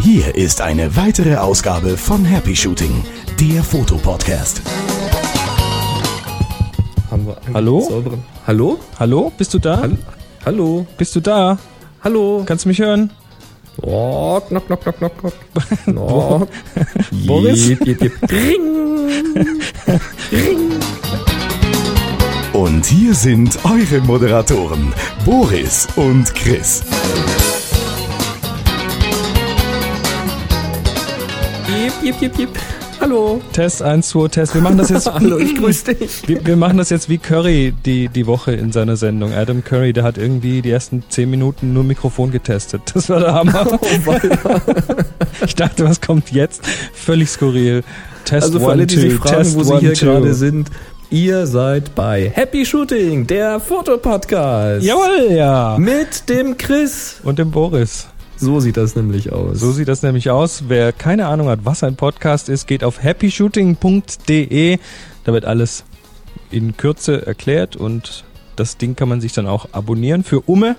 Hier ist eine weitere Ausgabe von Happy Shooting, der Fotopodcast. Haben wir einen Hallo? sauberen- Hallo? Hallo, bist du da? Hallo? Hallo? Bist du da? Hallo? Kannst du mich hören? Oh, knock, knock, knock, knock, knock. Knock. Boris? Jep, jep. Und hier sind eure Moderatoren, Boris und Chris. Jep, jep, jep, jep. Hallo. Test 1, 2, Test. Wir machen das jetzt. Hallo, ich grüße dich. Wir, wir machen das jetzt wie Curry die, die Woche in seiner Sendung. Adam Curry, der hat irgendwie die ersten 10 Minuten nur Mikrofon getestet. Das war der Hammer. ich dachte, was kommt jetzt? Völlig skurril. Test Also für one, alle, die sich two, fragen, Test wo sie one, hier two. gerade sind, ihr seid bei Happy Shooting, der Fotopodcast. Jawohl, ja. Mit dem Chris. Und dem Boris. So sieht das nämlich aus. So sieht das nämlich aus. Wer keine Ahnung hat, was ein Podcast ist, geht auf happyshooting.de. Da wird alles in Kürze erklärt und das Ding kann man sich dann auch abonnieren für Umme.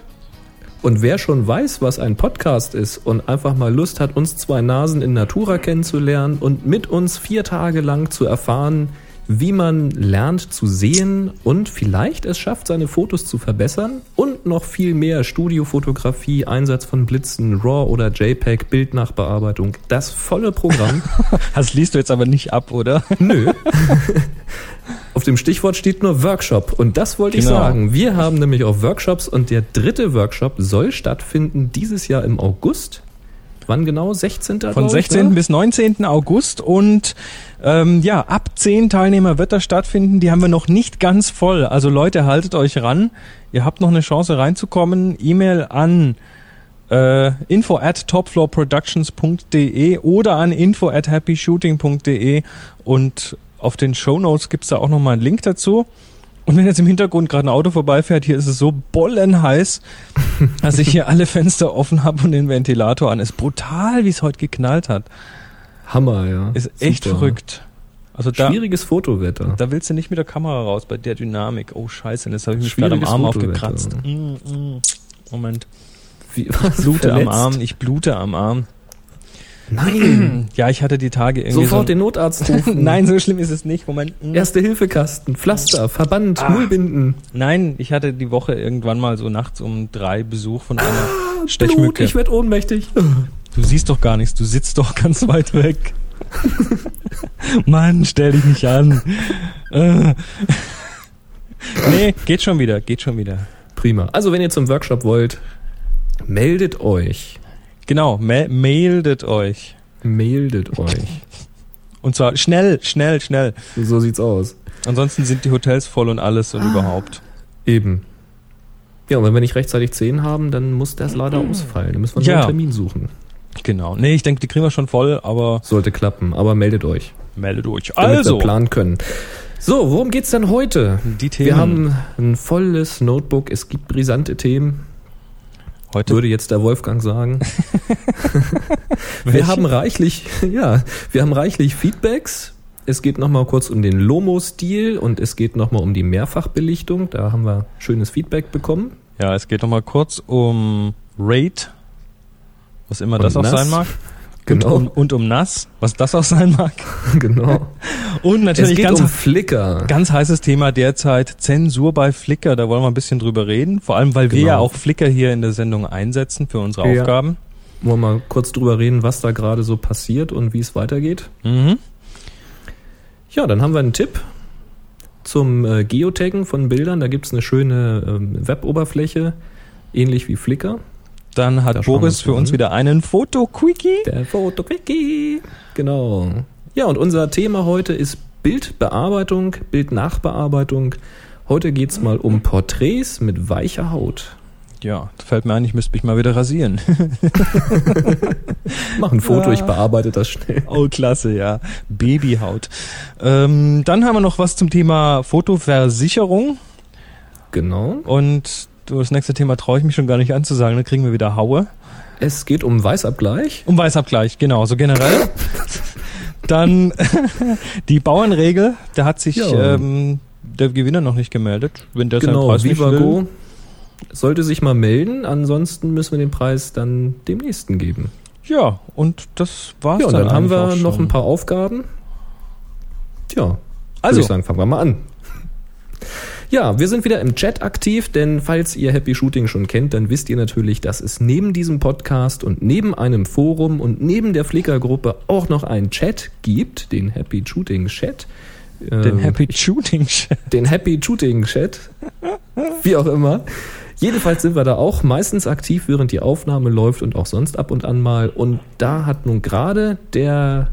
Und wer schon weiß, was ein Podcast ist und einfach mal Lust hat, uns zwei Nasen in Natura kennenzulernen und mit uns vier Tage lang zu erfahren, wie man lernt zu sehen und vielleicht es schafft, seine Fotos zu verbessern und noch viel mehr Studiofotografie, Einsatz von Blitzen, RAW oder JPEG, Bildnachbearbeitung, das volle Programm. Das liest du jetzt aber nicht ab, oder? Nö. Auf dem Stichwort steht nur Workshop und das wollte ich Genau. sagen. Wir haben nämlich auch Workshops und der dritte Workshop soll stattfinden dieses Jahr im August. Wann genau? 16. Von glaub ich, 16. ne? bis 19. August und ähm, ja, ab 10 Teilnehmer wird das stattfinden. Die haben wir noch nicht ganz voll. Also Leute, haltet euch ran. Ihr habt noch eine Chance reinzukommen. E-Mail an äh, info at topfloorproductions.de oder an info at happyshooting.de und auf den Show Notes gibt's da auch nochmal einen Link dazu. Und wenn jetzt im Hintergrund gerade ein Auto vorbeifährt, hier ist es so bollenheiß, dass ich hier alle Fenster offen habe und den Ventilator an. Ist brutal, wie es heute geknallt hat. Hammer, ja. Ist echt Super. verrückt. Also da, Schwieriges Fotowetter. da willst du nicht mit der Kamera raus bei der Dynamik. Oh Scheiße, das habe ich mich gerade am Arm Fotowetter. aufgekratzt. Mm, mm. Moment. Wie, was, Blute am verletzt? Arm, ich blute am Arm. Nein. Ja, ich hatte die Tage irgendwie Sofort so den Notarzt rufen. Nein, so schlimm ist es nicht. Moment. Mm. Erste Hilfekasten, Pflaster, Verband, Ah. Mullbinden. Nein, ich hatte die Woche irgendwann mal so nachts um drei Besuch von einer Blut, Stechmücke. ich werde ohnmächtig. Du siehst doch gar nichts, du sitzt doch ganz weit weg. Mann, stell dich nicht an. Äh. nee, geht schon wieder, geht schon wieder. Prima. Also wenn ihr zum Workshop wollt, meldet euch. Genau, mailet euch. Meldet euch. Und zwar schnell, schnell, schnell. So, sieht's aus. Ansonsten sind die Hotels voll und alles und überhaupt. Eben. Ja, und wenn wir nicht rechtzeitig 10 haben, dann muss das leider ausfallen. Dann müssen wir einen Ja. neuen Termin suchen. Genau. Nee, ich denke, die kriegen wir schon voll, aber Sollte klappen, aber meldet euch, meldet euch. damit Also, wir planen können. So, worum geht's denn heute? die Themen. Wir haben ein volles Notebook, es gibt brisante Themen, heute würde jetzt der Wolfgang sagen. Wir haben reichlich, ja, wir haben reichlich Feedbacks. Es geht nochmal kurz um den Lomo-Stil und es geht nochmal um die Mehrfachbelichtung. Da haben wir schönes Feedback bekommen. Ja, es geht nochmal kurz um Raid, was immer Und das auch nass. sein mag. Genau. Und, um, und um Nass, was das auch sein mag. genau. Und Es natürlich geht ganz, um Flickr. ganz heißes Thema derzeit, Zensur bei Flickr. Da wollen wir ein bisschen drüber reden. Vor allem, weil wir Genau. ja auch Flickr hier in der Sendung einsetzen für unsere Ja. Aufgaben. Wollen wir mal kurz drüber reden, was da gerade so passiert und wie es weitergeht. Mhm. Ja, dann haben wir einen Tipp zum äh, Geotaggen von Bildern. Da gibt's eine schöne ähm, Web-Oberfläche, ähnlich wie Flickr. Dann hat Da Boris für uns wieder einen Foto-Quickie. Der Fotoquickie. Genau. Ja, und unser Thema heute ist Bildbearbeitung, Bildnachbearbeitung. Heute geht's mal um Porträts mit weicher Haut. Ja, fällt mir ein, ich müsste mich mal wieder rasieren. Mach ein Foto, Ja. ich bearbeite das schnell. Oh, klasse, ja. Babyhaut. Ähm, dann haben wir noch was zum Thema Fotoversicherung. Genau. Und das nächste Thema traue ich mich schon gar nicht anzusagen, dann kriegen wir wieder Haue. Es geht um Weißabgleich. Um Weißabgleich, genau, so generell. Dann die Bauernregel, da hat sich Ja. ähm, der Gewinner noch nicht gemeldet. Wenn der seinen Genau, Preis nicht will, Vivago. sollte sich mal melden. Ansonsten müssen wir den Preis dann dem nächsten geben. Ja, und das war's Ja, und dann, dann haben wir auch noch schon. ein paar Aufgaben. Tja, also würde ich sagen, fangen wir mal an. Ja, wir sind wieder im Chat aktiv, denn falls ihr Happy Shooting schon kennt, dann wisst ihr natürlich, dass es neben diesem Podcast und neben einem Forum und neben der Flickr-Gruppe auch noch einen Chat gibt, den Happy Shooting Chat. Den Ähm, Happy Shooting Chat. den Happy Shooting Chat. Wie auch immer. Jedenfalls sind wir da auch meistens aktiv, während die Aufnahme läuft und auch sonst ab und an mal. Und da hat nun gerade der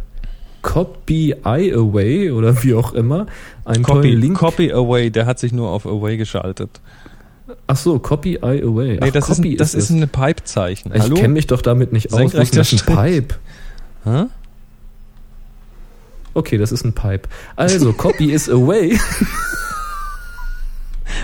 Copy Eye Away oder wie auch immer einen tollen Copy, Link. Copy Away, der hat sich nur auf Away geschaltet. Ach so, Copy Eye Away. Nee, Ach, das, ist, Copy ein, das ist ein Pipe-Zeichen. Ich kenne mich doch damit nicht aus. Was ist das ein. Pipe? Hä? Okay, das ist ein Pipe. Also, Copy is Away.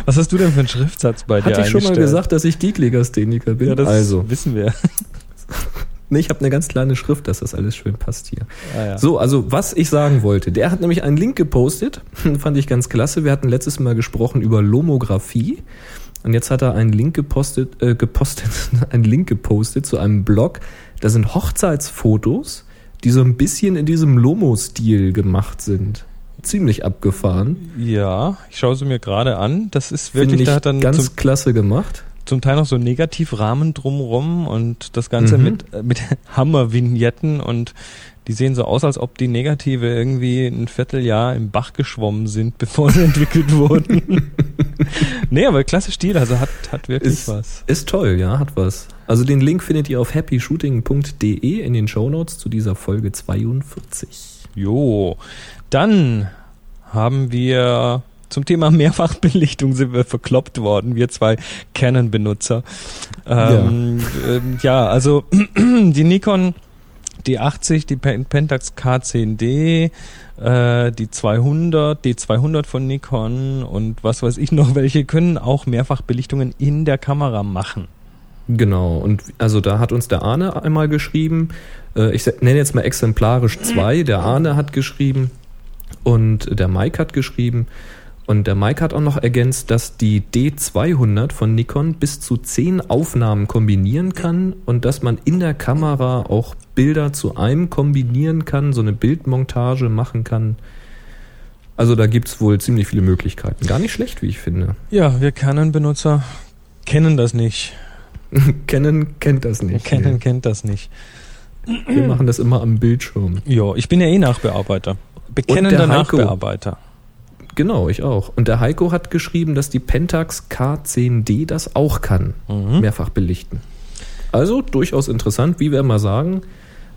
Was hast du denn für einen Schriftsatz bei dir Hatte ich schon mal gesagt, dass ich Geeklegastheniker bin? Ja, das also, wissen wir. nee, ich habe eine ganz kleine Schrift, dass das alles schön passt hier. Ah, ja. So, also was ich sagen wollte, der hat nämlich einen Link gepostet, fand ich ganz klasse. Wir hatten letztes Mal gesprochen über Lomographie und jetzt hat er einen Link gepostet, äh, gepostet, einen Link gepostet zu einem Blog. Da sind Hochzeitsfotos, die so ein bisschen in diesem Lomo-Stil gemacht sind. Ziemlich abgefahren. ja, ich schaue sie mir gerade an. Das ist wirklich, ich da hat dann ganz klasse gemacht. Zum Teil noch so Negativrahmen drumrum und das Ganze Mhm. mit, äh, mit Hammervignetten und die sehen so aus, als ob die Negative irgendwie ein Vierteljahr im Bach geschwommen sind, bevor sie entwickelt wurden. nee, aber klasse Stil, also hat, hat wirklich Ist, was. ist toll, ja, hat was. Also den Link findet ihr auf happyshooting.de in den Shownotes zu dieser Folge 42. Jo, dann haben wir zum Thema Mehrfachbelichtung sind wir verkloppt worden, wir zwei Canon-Benutzer. Ähm, ähm, ja. also die Nikon D80, die Pen- Pentax K10D, äh, die 200, D200 von Nikon und was weiß ich noch welche können auch Mehrfachbelichtungen in der Kamera machen. Genau, und also da hat uns der Arne einmal geschrieben, äh, ich nenne jetzt mal exemplarisch zwei, der Arne hat geschrieben und der Mike hat geschrieben und der Mike hat auch noch ergänzt, dass die D200 von Nikon bis zu zehn Aufnahmen kombinieren kann und dass man in der Kamera auch Bilder zu einem kombinieren kann, so eine Bildmontage machen kann. Also da gibt's wohl ziemlich viele Möglichkeiten. Gar nicht schlecht, wie ich finde. Ja, wir Canon-Benutzer kennen das nicht. Canon kennt das nicht. Canon kennt das nicht. Wir machen das immer am Bildschirm. Ja, ich bin ja eh Nachbearbeiter. Bekennender. Nachbearbeiter. Genau, ich auch. Und der Heiko hat geschrieben, dass die Pentax K10D das auch kann. Mhm. Mehrfach belichten. Also durchaus interessant, wie wir immer sagen.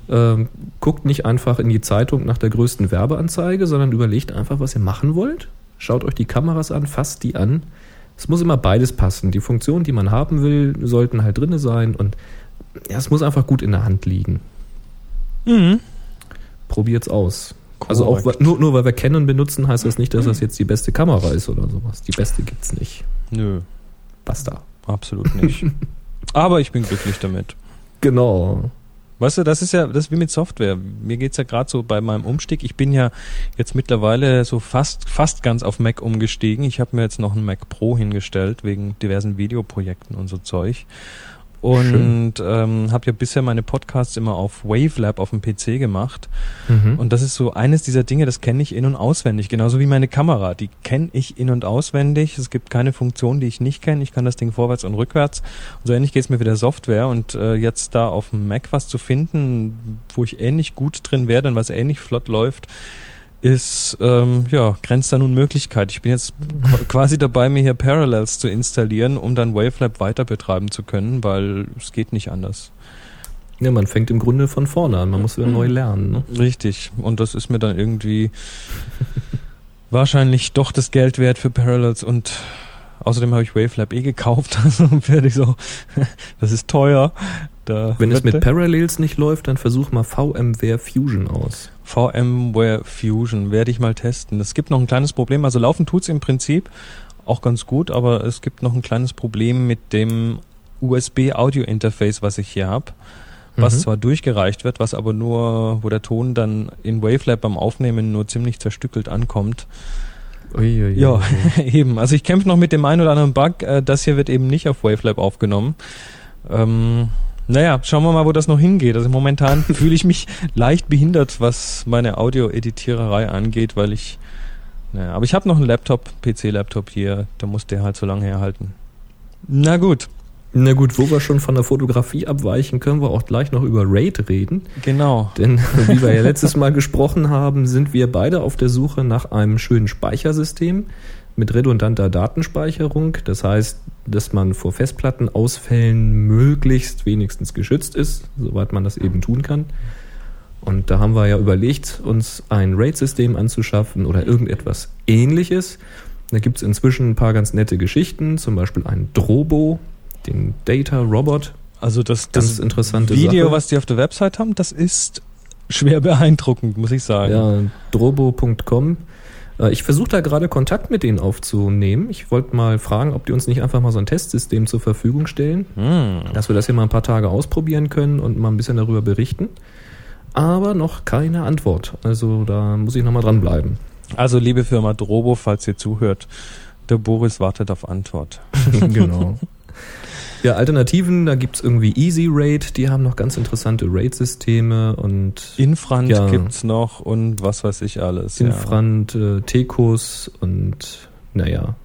Ähm, guckt nicht einfach in die Zeitung nach der größten Werbeanzeige, sondern überlegt einfach, was ihr machen wollt. Schaut euch die Kameras an, fasst die an. Es muss immer beides passen. Die Funktionen, die man haben will, sollten halt drinne sein und ja, es muss einfach gut in der Hand liegen. Mhm. Probiert's aus. Also auch Korrekt. nur, nur weil wir Canon benutzen, heißt das nicht, dass das jetzt die beste Kamera ist oder sowas. Die beste gibt's nicht. Nö, Basta. absolut nicht. Aber ich bin glücklich damit. Genau. Weißt du, das ist ja, das ist wie mit Software. Mir geht's ja gerade so bei meinem Umstieg. Ich bin ja jetzt mittlerweile so fast, fast ganz auf Mac umgestiegen. Ich habe mir jetzt noch einen Mac Pro hingestellt, wegen diversen Videoprojekten und so Zeug. Und ähm, habe ja bisher meine Podcasts immer auf Wavelab auf dem PC gemacht. Mhm. Und das ist so eines dieser Dinge, das kenne ich in- und auswendig. Genauso wie meine Kamera. Die kenne ich in- und auswendig. Es gibt keine Funktion, die ich nicht kenne. Ich kann das Ding vorwärts und rückwärts. Und so ähnlich geht's mir mit der Software. Und äh, jetzt da auf dem Mac was zu finden, wo ich ähnlich gut drin werde und was ähnlich flott läuft, ist, ähm, ja, grenzt an Unmöglichkeit. Ich bin jetzt qu- quasi dabei, mir hier Parallels zu installieren, um dann Wavelab weiter betreiben zu können, weil es geht nicht anders. ja, man fängt im Grunde von vorne an. Man muss wieder neu lernen. Ne? Richtig. Und das ist mir dann irgendwie wahrscheinlich doch das Geld wert für Parallels und außerdem habe ich Wavelab eh gekauft, also werde ich so, das ist teuer. Da Wenn es mit Parallels nicht läuft, dann versuch mal VMware Fusion aus. VMware Fusion werde ich mal testen. Es gibt noch ein kleines Problem, also laufen tut's im Prinzip auch ganz gut, aber es gibt noch ein kleines Problem mit dem USB Audio Interface, was ich hier habe. Was Mhm. zwar durchgereicht wird, was aber nur, wo der Ton dann in Wavelab beim Aufnehmen nur ziemlich zerstückelt ankommt. Uiuiui. Ja, eben. Also ich kämpfe noch mit dem einen oder anderen Bug. Äh, das hier wird eben nicht auf Wavelab aufgenommen. Ähm, naja, schauen wir mal, wo das noch hingeht. Also momentan fühle ich mich leicht behindert, was meine Audio-Editiererei angeht, weil ich, naja, aber ich habe noch einen Laptop, PC-Laptop hier, da muss der halt so lange herhalten. Na gut. Na gut, wo wir schon von der Fotografie abweichen, können wir auch gleich noch über RAID reden. Genau. Denn wie wir ja letztes Mal gesprochen haben, sind wir beide auf der Suche nach einem schönen Speichersystem mit redundanter Datenspeicherung. Das heißt, dass man vor Festplattenausfällen möglichst wenigstens geschützt ist, soweit man das eben tun kann. Und da haben wir ja überlegt, uns ein RAID-System anzuschaffen oder irgendetwas ähnliches. Da gibt es inzwischen ein paar ganz nette Geschichten, zum Beispiel ein Drobo, den Data Robot. Also das, das interessante Video, Sache. was die auf der Website haben, das ist schwer beeindruckend, muss ich sagen. Ja, drobo.com. Äh, ich versuche da gerade Kontakt mit denen aufzunehmen. Ich wollte mal fragen, ob die uns nicht einfach mal so ein Testsystem zur Verfügung stellen, hm. dass wir das hier mal ein paar Tage ausprobieren können und mal ein bisschen darüber berichten. Aber noch keine Antwort. Also da muss ich nochmal dranbleiben. Also liebe Firma Drobo, falls ihr zuhört, der Boris wartet auf Antwort. genau. Ja, Alternativen, da gibt's irgendwie Easy Raid, die haben noch ganz interessante Raid-Systeme und Infront ja, gibt's noch und was weiß ich alles. Infront, ja. äh, Tecos und naja,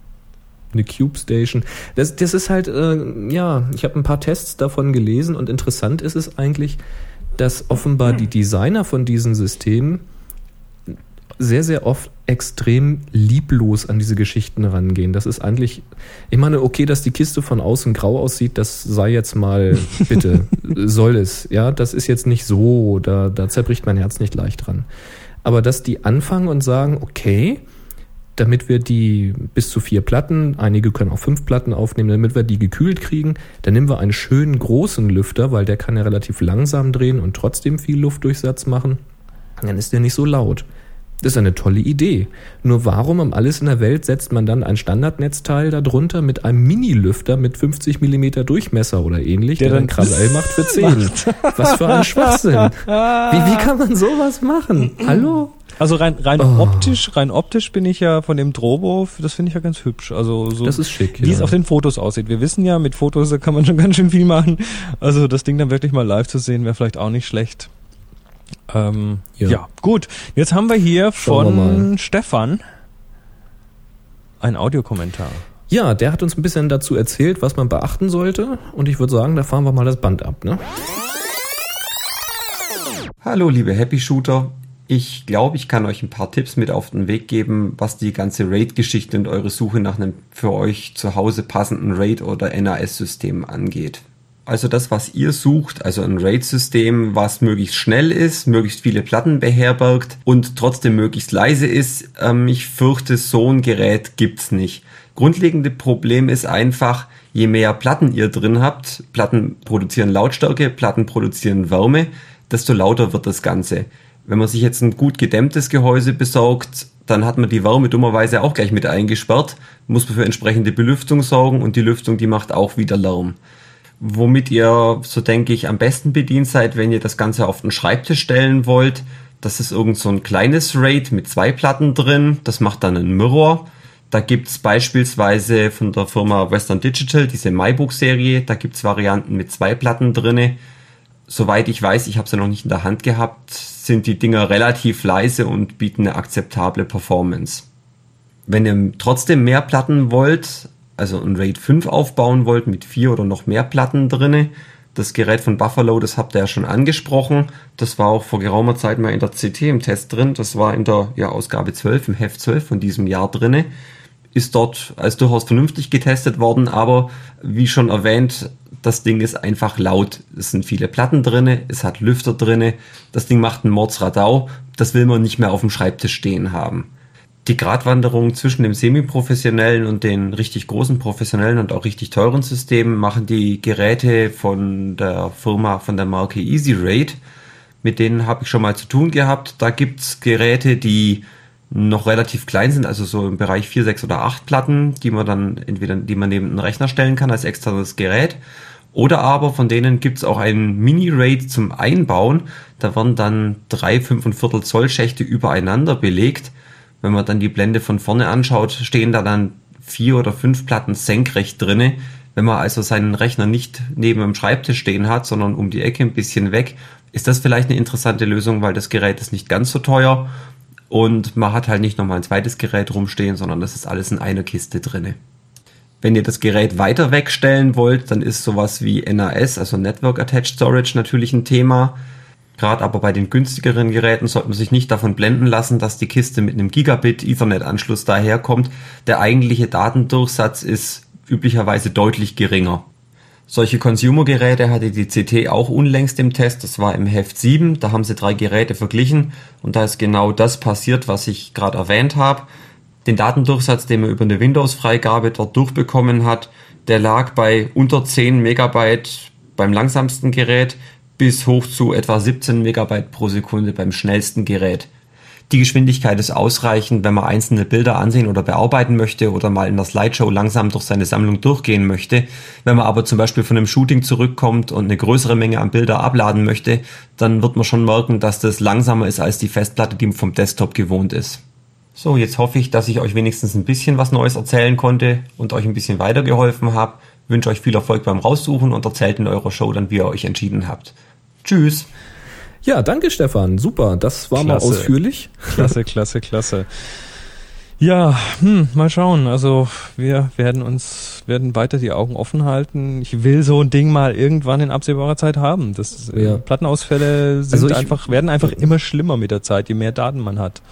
eine Cube Station. Das, das ist halt, äh, ja, ich habe ein paar Tests davon gelesen und interessant ist es eigentlich, dass offenbar die Designer von diesen Systemen sehr, sehr oft extrem lieblos an diese Geschichten rangehen. Das ist eigentlich, ich meine, okay, dass die Kiste von außen grau aussieht, das sei jetzt mal, bitte, soll es. Ja, das ist jetzt nicht so, da, da zerbricht mein Herz nicht leicht dran. Aber dass die anfangen und sagen, okay, damit wir die bis zu vier Platten, einige können auch fünf Platten aufnehmen, damit wir die gekühlt kriegen, dann nehmen wir einen schönen großen Lüfter, weil der kann ja relativ langsam drehen und trotzdem viel Luftdurchsatz machen. Dann ist der nicht so laut. Das ist eine tolle Idee. Nur warum um alles in der Welt setzt man dann ein Standardnetzteil darunter mit einem Mini-Lüfter mit 50 mm Durchmesser oder ähnlich, der, der dann Krawall macht für 10? Was für ein Schwachsinn. Wie, wie kann man sowas machen? Hallo? Also rein, rein oh. optisch, rein optisch bin ich ja von dem Drobo, das finde ich ja ganz hübsch. Also so, das ist schick, wie ja. es auf den Fotos aussieht. Wir wissen ja, mit Fotos da kann man schon ganz schön viel machen. Also das Ding dann wirklich mal live zu sehen, wäre vielleicht auch nicht schlecht. Ähm, ja. ja. gut. Jetzt haben wir hier Schauen von wir Stefan ein Audiokommentar. Ja, der hat uns ein bisschen dazu erzählt, was man beachten sollte. Und ich würde sagen, da fahren wir mal das Band ab. Ne? Hallo, liebe Happy Shooter. Ich glaube, ich kann euch ein paar Tipps mit auf den Weg geben, was die ganze RAID-Geschichte und eure Suche nach einem für euch zu Hause passenden RAID- oder NAS-System angeht also das, was ihr sucht, also ein RAID-System, was möglichst schnell ist, möglichst viele Platten beherbergt und trotzdem möglichst leise ist. Ähm, ich fürchte, so ein Gerät gibt's nicht. Grundlegende Problem ist einfach, je mehr Platten ihr drin habt, Platten produzieren Lautstärke, Platten produzieren Wärme, desto lauter wird das Ganze. Wenn man sich jetzt ein gut gedämmtes Gehäuse besorgt, dann hat man die Wärme dummerweise auch gleich mit eingesperrt, muss man für entsprechende Belüftung sorgen und die Lüftung, die macht auch wieder Lärm womit ihr, so denke ich, am besten bedient seid, wenn ihr das Ganze auf den Schreibtisch stellen wollt. Das ist irgend so ein kleines RAID mit zwei Platten drin. Das macht dann einen Mirror. Da gibt's beispielsweise von der Firma Western Digital diese MyBook-Serie. Da gibt's Varianten mit zwei Platten drinne. Soweit ich weiß, ich habe sie noch nicht in der Hand gehabt, sind die Dinger relativ leise und bieten eine akzeptable Performance. Wenn ihr trotzdem mehr Platten wollt, also ein RAID 5 aufbauen wollt mit vier oder noch mehr Platten drinne, das Gerät von Buffalo, das habt ihr ja schon angesprochen. Das war auch vor geraumer Zeit mal in der CT im Test drin. Das war in der ja, Ausgabe 12, im Heft 12 von diesem Jahr drinne. Ist dort als durchaus vernünftig getestet worden, aber wie schon erwähnt, das Ding ist einfach laut. Es sind viele Platten drinne, es hat Lüfter drinne. Das Ding macht einen Mordsradau. Das will man nicht mehr auf dem Schreibtisch stehen haben die Gratwanderung zwischen dem semi-professionellen und den richtig großen professionellen und auch richtig teuren Systemen machen die Geräte von der Firma, von der Marke Easy Raid. Mit denen habe ich schon mal zu tun gehabt. Da gibt's Geräte, die noch relativ klein sind, also so im Bereich 4, 6 oder 8 Platten, die man dann entweder, die man neben den Rechner stellen kann als externes Gerät. Oder aber von denen gibt's auch einen Mini-RAID zum Einbauen. Da werden dann drei, fünf und Viertel Zoll Schächte übereinander belegt Wenn man dann die Blende von vorne anschaut, stehen da dann vier oder fünf Platten senkrecht drinne. Wenn man also seinen Rechner nicht neben dem Schreibtisch stehen hat, sondern um die Ecke ein bisschen weg, ist das vielleicht eine interessante Lösung, weil das Gerät ist nicht ganz so teuer und man hat halt nicht nochmal ein zweites Gerät rumstehen, sondern das ist alles in einer Kiste drinne. Wenn ihr das Gerät weiter wegstellen wollt, dann ist sowas wie NAS, also Network Attached Storage, natürlich ein Thema. Gerade aber bei den günstigeren Geräten sollte man sich nicht davon blenden lassen, dass die Kiste mit einem Gigabit Ethernet-Anschluss daherkommt. Der eigentliche Datendurchsatz ist üblicherweise deutlich geringer. Solche Consumer-Geräte hatte die CT auch unlängst im Test, das war im Heft 7, da haben sie drei Geräte verglichen und da ist genau das passiert, was ich gerade erwähnt habe. Den Datendurchsatz, den man über eine Windows-Freigabe dort durchbekommen hat, der lag bei unter 10 Megabyte beim langsamsten Gerät bis hoch zu etwa 17 Megabyte pro Sekunde beim schnellsten Gerät. Die Geschwindigkeit ist ausreichend, wenn man einzelne Bilder ansehen oder bearbeiten möchte oder mal in der Slideshow langsam durch seine Sammlung durchgehen möchte. Wenn man aber zum Beispiel von einem Shooting zurückkommt und eine größere Menge an Bilder abladen möchte, dann wird man schon merken, dass das langsamer ist als die Festplatte, die man vom Desktop gewohnt ist. So, jetzt hoffe ich, dass ich euch wenigstens ein bisschen was Neues erzählen konnte und euch ein bisschen weitergeholfen habe. Wünsche euch viel Erfolg beim Raussuchen und erzählt in eurer Show dann, wie ihr euch entschieden habt. Tschüss! Ja, danke Stefan. Super, das war klasse. mal ausführlich. Klasse, klasse, klasse. Ja, hm, mal schauen. Also wir werden uns werden weiter die Augen offen halten. Ich will so ein Ding mal irgendwann in absehbarer Zeit haben. Das äh, ja. Plattenausfälle sind also ich, einfach werden einfach immer schlimmer mit der Zeit, je mehr Daten man hat.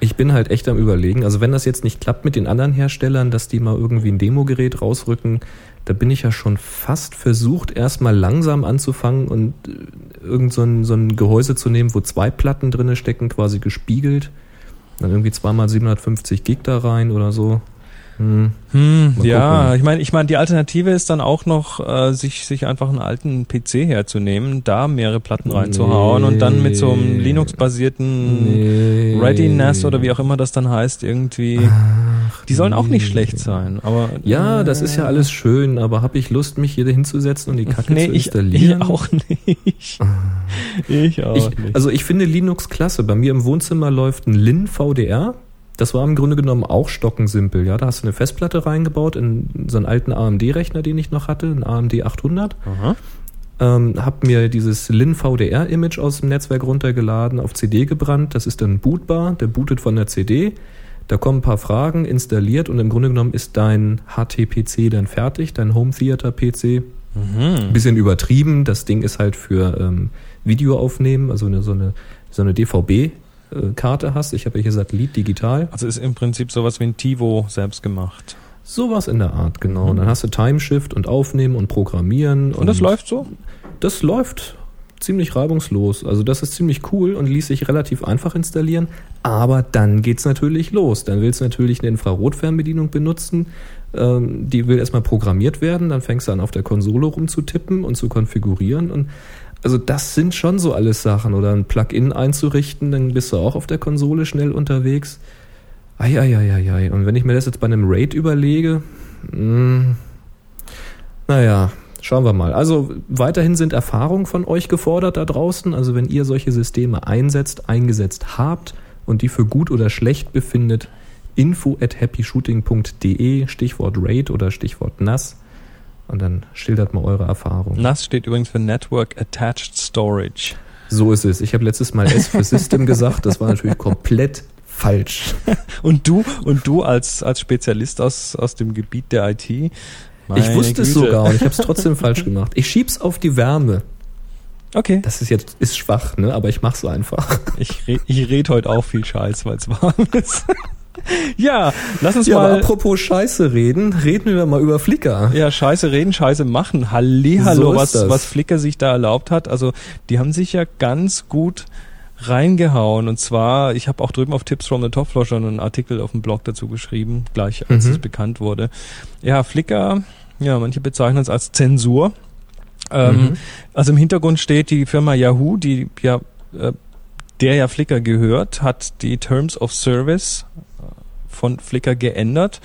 Ich bin halt echt am überlegen. Also wenn das jetzt nicht klappt mit den anderen Herstellern, dass die mal irgendwie ein Demogerät rausrücken, da bin ich ja schon fast versucht, erstmal langsam anzufangen und äh, irgend so ein, so ein Gehäuse zu nehmen, wo zwei Platten drinne stecken, quasi gespiegelt. Dann irgendwie zweimal 750 Gig da rein oder so. Hm. Hm, ja, ich meine, ich meine, die Alternative ist dann auch noch, äh, sich sich einfach einen alten PC herzunehmen, da mehrere Platten reinzuhauen nee. und dann mit so einem Linux-basierten nee. ReadyNAS oder wie auch immer das dann heißt, irgendwie. Ach, die sollen nee. auch nicht schlecht sein, aber ja, äh, das ist ja alles schön, aber habe ich Lust, mich hier hinzusetzen und die Kacke nee, zu installieren? Ich, ich auch nicht. ich auch ich, nicht. Also ich finde Linux klasse. Bei mir im Wohnzimmer läuft ein Lin VDR das war im Grunde genommen auch stockensimpel. Ja, da hast du eine Festplatte reingebaut in so einen alten AMD-Rechner, den ich noch hatte, einen AMD 800. Aha. Ähm, hab mir dieses Lin VDR-Image aus dem Netzwerk runtergeladen, auf CD gebrannt. Das ist dann bootbar, der bootet von der CD. Da kommen ein paar Fragen installiert und im Grunde genommen ist dein HTPC dann fertig, dein Home Theater PC. Mhm. Bisschen übertrieben. Das Ding ist halt für ähm, Video aufnehmen, also eine, so eine so eine DVB Karte hast. Ich habe hier Satellit digital. Also ist im Prinzip sowas wie ein TiVo selbst gemacht. Sowas in der Art, genau. Und dann hast du Timeshift und Aufnehmen und Programmieren. Und, und das läuft so? Das läuft ziemlich reibungslos. Also das ist ziemlich cool und ließ sich relativ einfach installieren. Aber dann geht's natürlich los. Dann willst du natürlich eine Infrarotfernbedienung benutzen. Ähm, die will erstmal programmiert werden. Dann fängst du an, auf der Konsole rumzutippen und zu konfigurieren. Und also das sind schon so alles Sachen. Oder ein Plugin einzurichten, dann bist du auch auf der Konsole schnell unterwegs. Eieieiei. Und wenn ich mir das jetzt bei einem Raid überlege, mh, hm, naja, schauen wir mal. Also weiterhin sind Erfahrungen von euch gefordert da draußen. Also wenn ihr solche Systeme einsetzt, eingesetzt habt und die für gut oder schlecht befindet, info at happyshooting.de, Stichwort Raid oder Stichwort NAS. Und dann schildert mal eure Erfahrungen. NAS steht übrigens für Network Attached Storage. So ist es. Ich habe letztes Mal S für System gesagt. Das war natürlich komplett falsch. und du und du als als Spezialist aus aus dem Gebiet der IT. Ich wusste Güte. es sogar und ich habe es trotzdem falsch gemacht. Ich schieb's auf die Wärme. Okay. Das ist jetzt ist schwach, ne? Aber ich mach's einfach. Ich red, ich red heute auch viel Scheiß, weil es warm ist. ja, lass uns ja, mal. Aber apropos Scheiße reden, reden wir mal über Flickr. Ja, Scheiße reden, Scheiße machen. Hallihallo, so was, das. was Flickr sich da erlaubt hat. Also, die haben sich ja ganz gut reingehauen. Und zwar, ich habe auch drüben auf Tips from the Top Floor schon einen Artikel auf dem Blog dazu geschrieben, gleich als mhm. es bekannt wurde. Ja, Flickr, ja, manche bezeichnen es als Zensur. Ähm, mhm. Also im Hintergrund steht die Firma Yahoo, die ja äh, der ja Flickr gehört, hat die Terms of Service von Flickr geändert.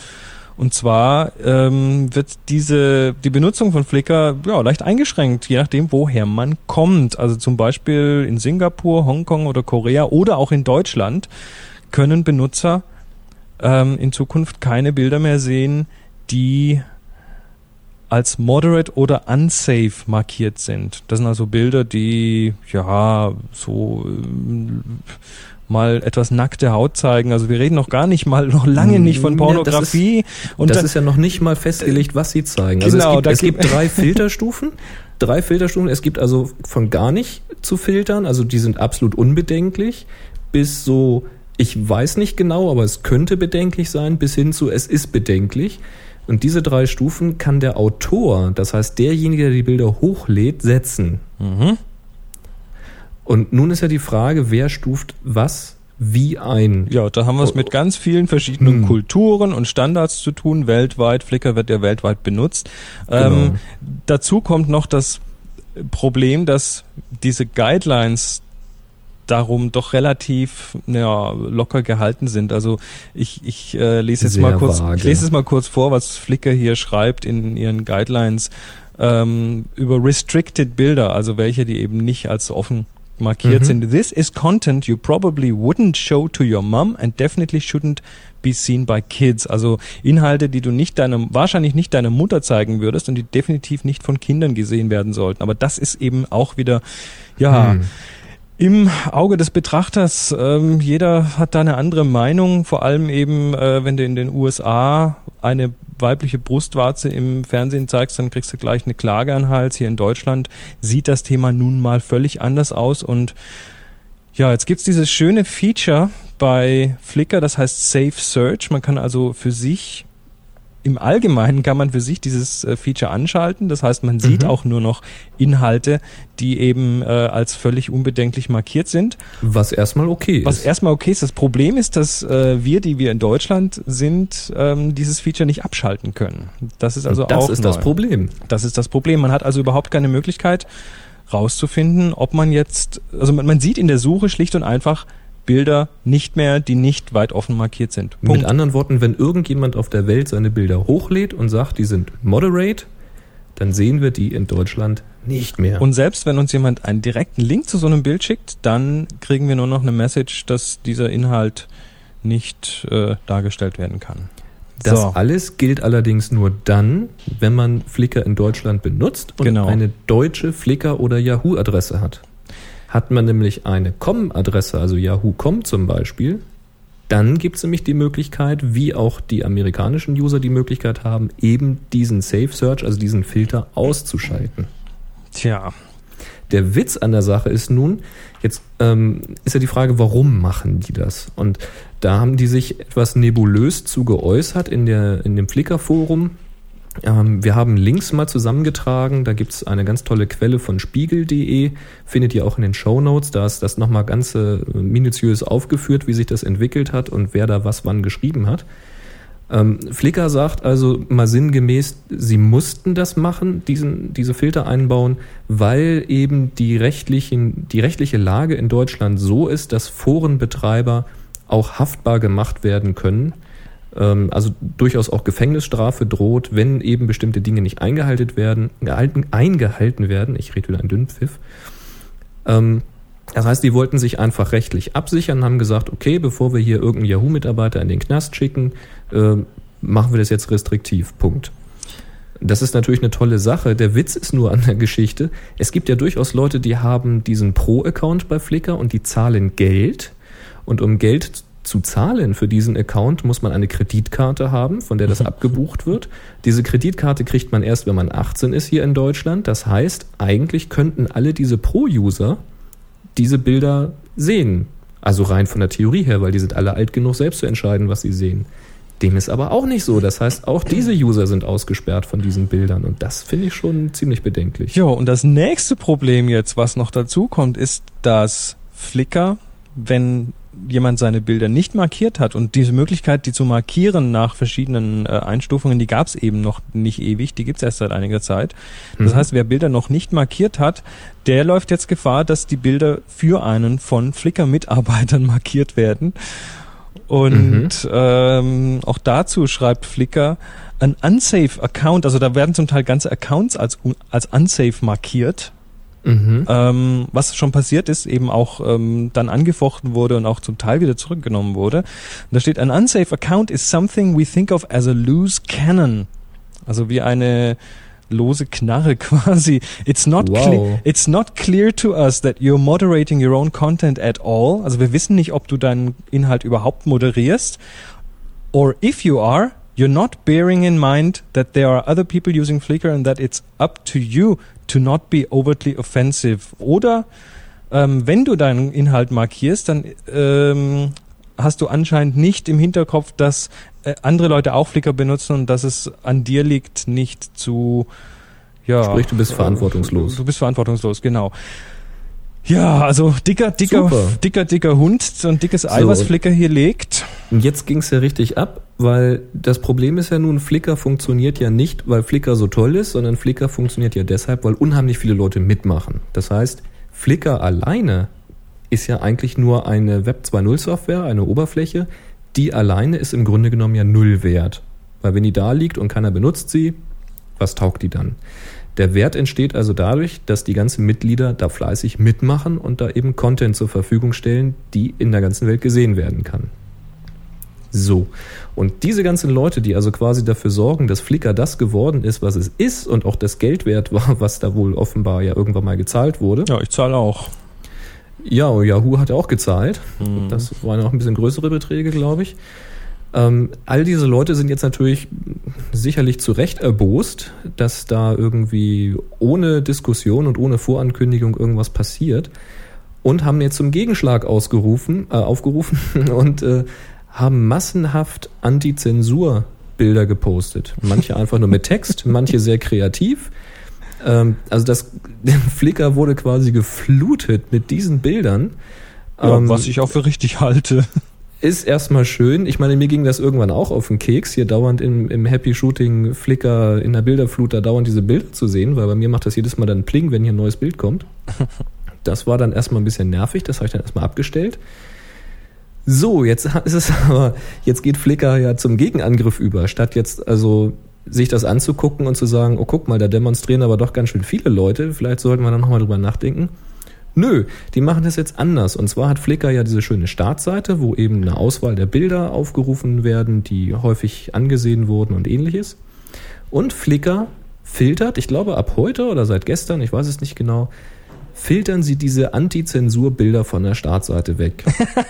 Und zwar ähm, wird diese die Benutzung von Flickr ja, leicht eingeschränkt, je nachdem, woher man kommt. Also zum Beispiel in Singapur, Hongkong oder Korea oder auch in Deutschland können Benutzer ähm, in Zukunft keine Bilder mehr sehen, die als moderate oder unsafe markiert sind. Das sind also Bilder, die ja so mal etwas nackte Haut zeigen. Also wir reden noch gar nicht mal, noch lange nicht von Pornografie. Ja, das ist, und das, das ist ja noch nicht mal festgelegt, was sie zeigen. Genau, also es gibt, es gibt drei Filterstufen. Drei Filterstufen. Es gibt also von gar nicht zu filtern, also die sind absolut unbedenklich, bis so, ich weiß nicht genau, aber es könnte bedenklich sein, bis hin zu, es ist bedenklich. Und diese drei Stufen kann der Autor, das heißt derjenige, der die Bilder hochlädt, setzen. Mhm. Und nun ist ja die Frage, wer stuft was wie ein. Ja, da haben wir es mit ganz vielen verschiedenen hm. Kulturen und Standards zu tun. Weltweit, Flickr wird ja weltweit benutzt. Genau. Ähm, dazu kommt noch das Problem, dass diese Guidelines darum doch relativ ja, locker gehalten sind. Also ich, ich äh, lese jetzt Sehr mal kurz, ich lese es mal kurz vor, was Flickr hier schreibt in ihren Guidelines ähm, über restricted Bilder, also welche, die eben nicht als offen markiert mhm. sind. This is content you probably wouldn't show to your mom and definitely shouldn't be seen by kids. Also Inhalte, die du nicht deinem, wahrscheinlich nicht deiner Mutter zeigen würdest und die definitiv nicht von Kindern gesehen werden sollten. Aber das ist eben auch wieder, ja, mhm im Auge des Betrachters. Ähm, jeder hat da eine andere Meinung, vor allem eben, äh, wenn du in den USA eine weibliche Brustwarze im Fernsehen zeigst, dann kriegst du gleich eine Klage an Hals. Hier in Deutschland sieht das Thema nun mal völlig anders aus und ja, jetzt gibt's dieses schöne Feature bei Flickr, das heißt Safe Search. Man kann also für sich im Allgemeinen kann man für sich dieses äh, Feature anschalten. Das heißt, man sieht mhm. auch nur noch Inhalte, die eben äh, als völlig unbedenklich markiert sind. Was erstmal okay ist. Was erstmal okay ist. Das Problem ist, dass äh, wir, die wir in Deutschland sind, ähm, dieses Feature nicht abschalten können. Das ist also das auch. Das ist neu. das Problem. Das ist das Problem. Man hat also überhaupt keine Möglichkeit rauszufinden, ob man jetzt, also man, man sieht in der Suche schlicht und einfach, Bilder nicht mehr, die nicht weit offen markiert sind. Punkt. Mit anderen Worten, wenn irgendjemand auf der Welt seine Bilder hochlädt und sagt, die sind moderate, dann sehen wir die in Deutschland nicht mehr. Und selbst wenn uns jemand einen direkten Link zu so einem Bild schickt, dann kriegen wir nur noch eine Message, dass dieser Inhalt nicht äh, dargestellt werden kann. Das so. alles gilt allerdings nur dann, wenn man Flickr in Deutschland benutzt und genau. eine deutsche Flickr- oder Yahoo-Adresse hat. Hat man nämlich eine COM-Adresse, also Yahoo.com zum Beispiel, dann gibt es nämlich die Möglichkeit, wie auch die amerikanischen User die Möglichkeit haben, eben diesen Safe Search, also diesen Filter auszuschalten. Tja. Der Witz an der Sache ist nun, jetzt ähm, ist ja die Frage, warum machen die das? Und da haben die sich etwas nebulös zu geäußert in, der, in dem Flickr-Forum. Ähm, wir haben Links mal zusammengetragen. Da gibt es eine ganz tolle Quelle von spiegel.de. Findet ihr auch in den Show Notes. Da ist das nochmal ganz äh, minutiös aufgeführt, wie sich das entwickelt hat und wer da was wann geschrieben hat. Ähm, Flickr sagt also mal sinngemäß, sie mussten das machen, diesen, diese Filter einbauen, weil eben die, rechtlichen, die rechtliche Lage in Deutschland so ist, dass Forenbetreiber auch haftbar gemacht werden können ähm, also durchaus auch Gefängnisstrafe droht, wenn eben bestimmte Dinge nicht eingehalten werden, gehalten, eingehalten werden. Ich rede wieder ein Dünnpfiff. Ähm, das heißt, die wollten sich einfach rechtlich absichern, haben gesagt, okay, bevor wir hier irgendeinen Yahoo-Mitarbeiter in den Knast schicken, äh, machen wir das jetzt restriktiv. Punkt. Das ist natürlich eine tolle Sache. Der Witz ist nur an der Geschichte. Es gibt ja durchaus Leute, die haben diesen Pro-Account bei Flickr und die zahlen Geld. Und um Geld zu zahlen für diesen Account muss man eine Kreditkarte haben, von der das mhm. abgebucht wird. Diese Kreditkarte kriegt man erst, wenn man 18 ist hier in Deutschland. Das heißt, eigentlich könnten alle diese Pro-User diese Bilder sehen. Also rein von der Theorie her, weil die sind alle alt genug, selbst zu entscheiden, was sie sehen. Dem ist aber auch nicht so. Das heißt, auch diese User sind ausgesperrt von diesen Bildern. Und das finde ich schon ziemlich bedenklich. Ja, und das nächste Problem jetzt, was noch dazu kommt, ist, dass Flickr, wenn jemand seine Bilder nicht markiert hat und diese Möglichkeit, die zu markieren nach verschiedenen äh, Einstufungen, die gab es eben noch nicht ewig, die gibt es erst seit einiger Zeit. Das mhm. heißt, wer Bilder noch nicht markiert hat, der läuft jetzt Gefahr, dass die Bilder für einen von Flickr-Mitarbeitern markiert werden. Und mhm. ähm, auch dazu schreibt Flickr, ein unsafe Account, also da werden zum Teil ganze Accounts als, als unsafe markiert mhm. ähm, was schon passiert ist, eben auch ähm, dann angefochten wurde und auch zum Teil wieder zurückgenommen wurde. Und da steht, an unsafe account is something we think of as a loose cannon. Also wie eine lose Knarre quasi. It's not wow. it's not clear to us that you're moderating your own content at all. Also wir wissen nicht, ob du deinen Inhalt überhaupt moderierst. Or if you are, you're not bearing in mind that there are other people using Flickr and that it's up to you to not be overtly offensive. Oder ähm, wenn du deinen Inhalt markierst, dann ähm, hast du anscheinend nicht im Hinterkopf, dass äh, andere Leute auch Flickr benutzen und dass es an dir liegt, nicht zu ja. Sprich, du bist äh, verantwortungslos. Du bist verantwortungslos, genau. Ja, also dicker, dicker, Super. dicker, dicker Hund, so ein dickes Ei, so, was Flickr hier legt. Jetzt ging's ja richtig ab, weil das Problem ist ja nun, Flickr funktioniert ja nicht, weil Flickr so toll ist, sondern Flickr funktioniert ja deshalb, weil unheimlich viele Leute mitmachen. Das heißt, Flickr alleine ist ja eigentlich nur eine Web 2.0 Software, eine Oberfläche, die alleine ist im Grunde genommen ja null wert. Weil wenn die da liegt und keiner benutzt sie, was taugt die dann? Der Wert entsteht also dadurch, dass die ganzen Mitglieder da fleißig mitmachen und da eben Content zur Verfügung stellen, die in der ganzen Welt gesehen werden kann. So. Und diese ganzen Leute, die also quasi dafür sorgen, dass Flickr das geworden ist, was es ist und auch das Geld wert war, was da wohl offenbar ja irgendwann mal gezahlt wurde. Ja, ich zahle auch. Ja, Yahoo hat ja auch gezahlt. Mhm. Das waren auch ein bisschen größere Beträge, glaube ich. Ähm, all diese Leute sind jetzt natürlich sicherlich zu Recht erbost, dass da irgendwie ohne Diskussion und ohne Vorankündigung irgendwas passiert und haben jetzt zum Gegenschlag ausgerufen, äh, aufgerufen und äh, haben massenhaft Anti-Zensur-Bilder gepostet. Manche einfach nur mit Text, manche sehr kreativ. Ähm, also das Flickr wurde quasi geflutet mit diesen Bildern. Ja, ähm, was ich auch für richtig halte. Ist erstmal schön. Ich meine, mir ging das irgendwann auch auf den Keks, hier dauernd im, im Happy Shooting Flickr in der Bilderflut da dauernd diese Bilder zu sehen, weil bei mir macht das jedes Mal dann Pling, wenn hier ein neues Bild kommt. Das war dann erstmal ein bisschen nervig, das habe ich dann erstmal abgestellt. So, jetzt ist es aber, jetzt geht Flickr ja zum Gegenangriff über, statt jetzt also sich das anzugucken und zu sagen, oh guck mal, da demonstrieren aber doch ganz schön viele Leute, vielleicht sollten wir da nochmal drüber nachdenken. Nö, die machen das jetzt anders. Und zwar hat Flickr ja diese schöne Startseite, wo eben eine Auswahl der Bilder aufgerufen werden, die häufig angesehen wurden und ähnliches. Und Flickr filtert, ich glaube ab heute oder seit gestern, ich weiß es nicht genau, filtern Sie diese Anti-Zensur-Bilder von der Startseite weg.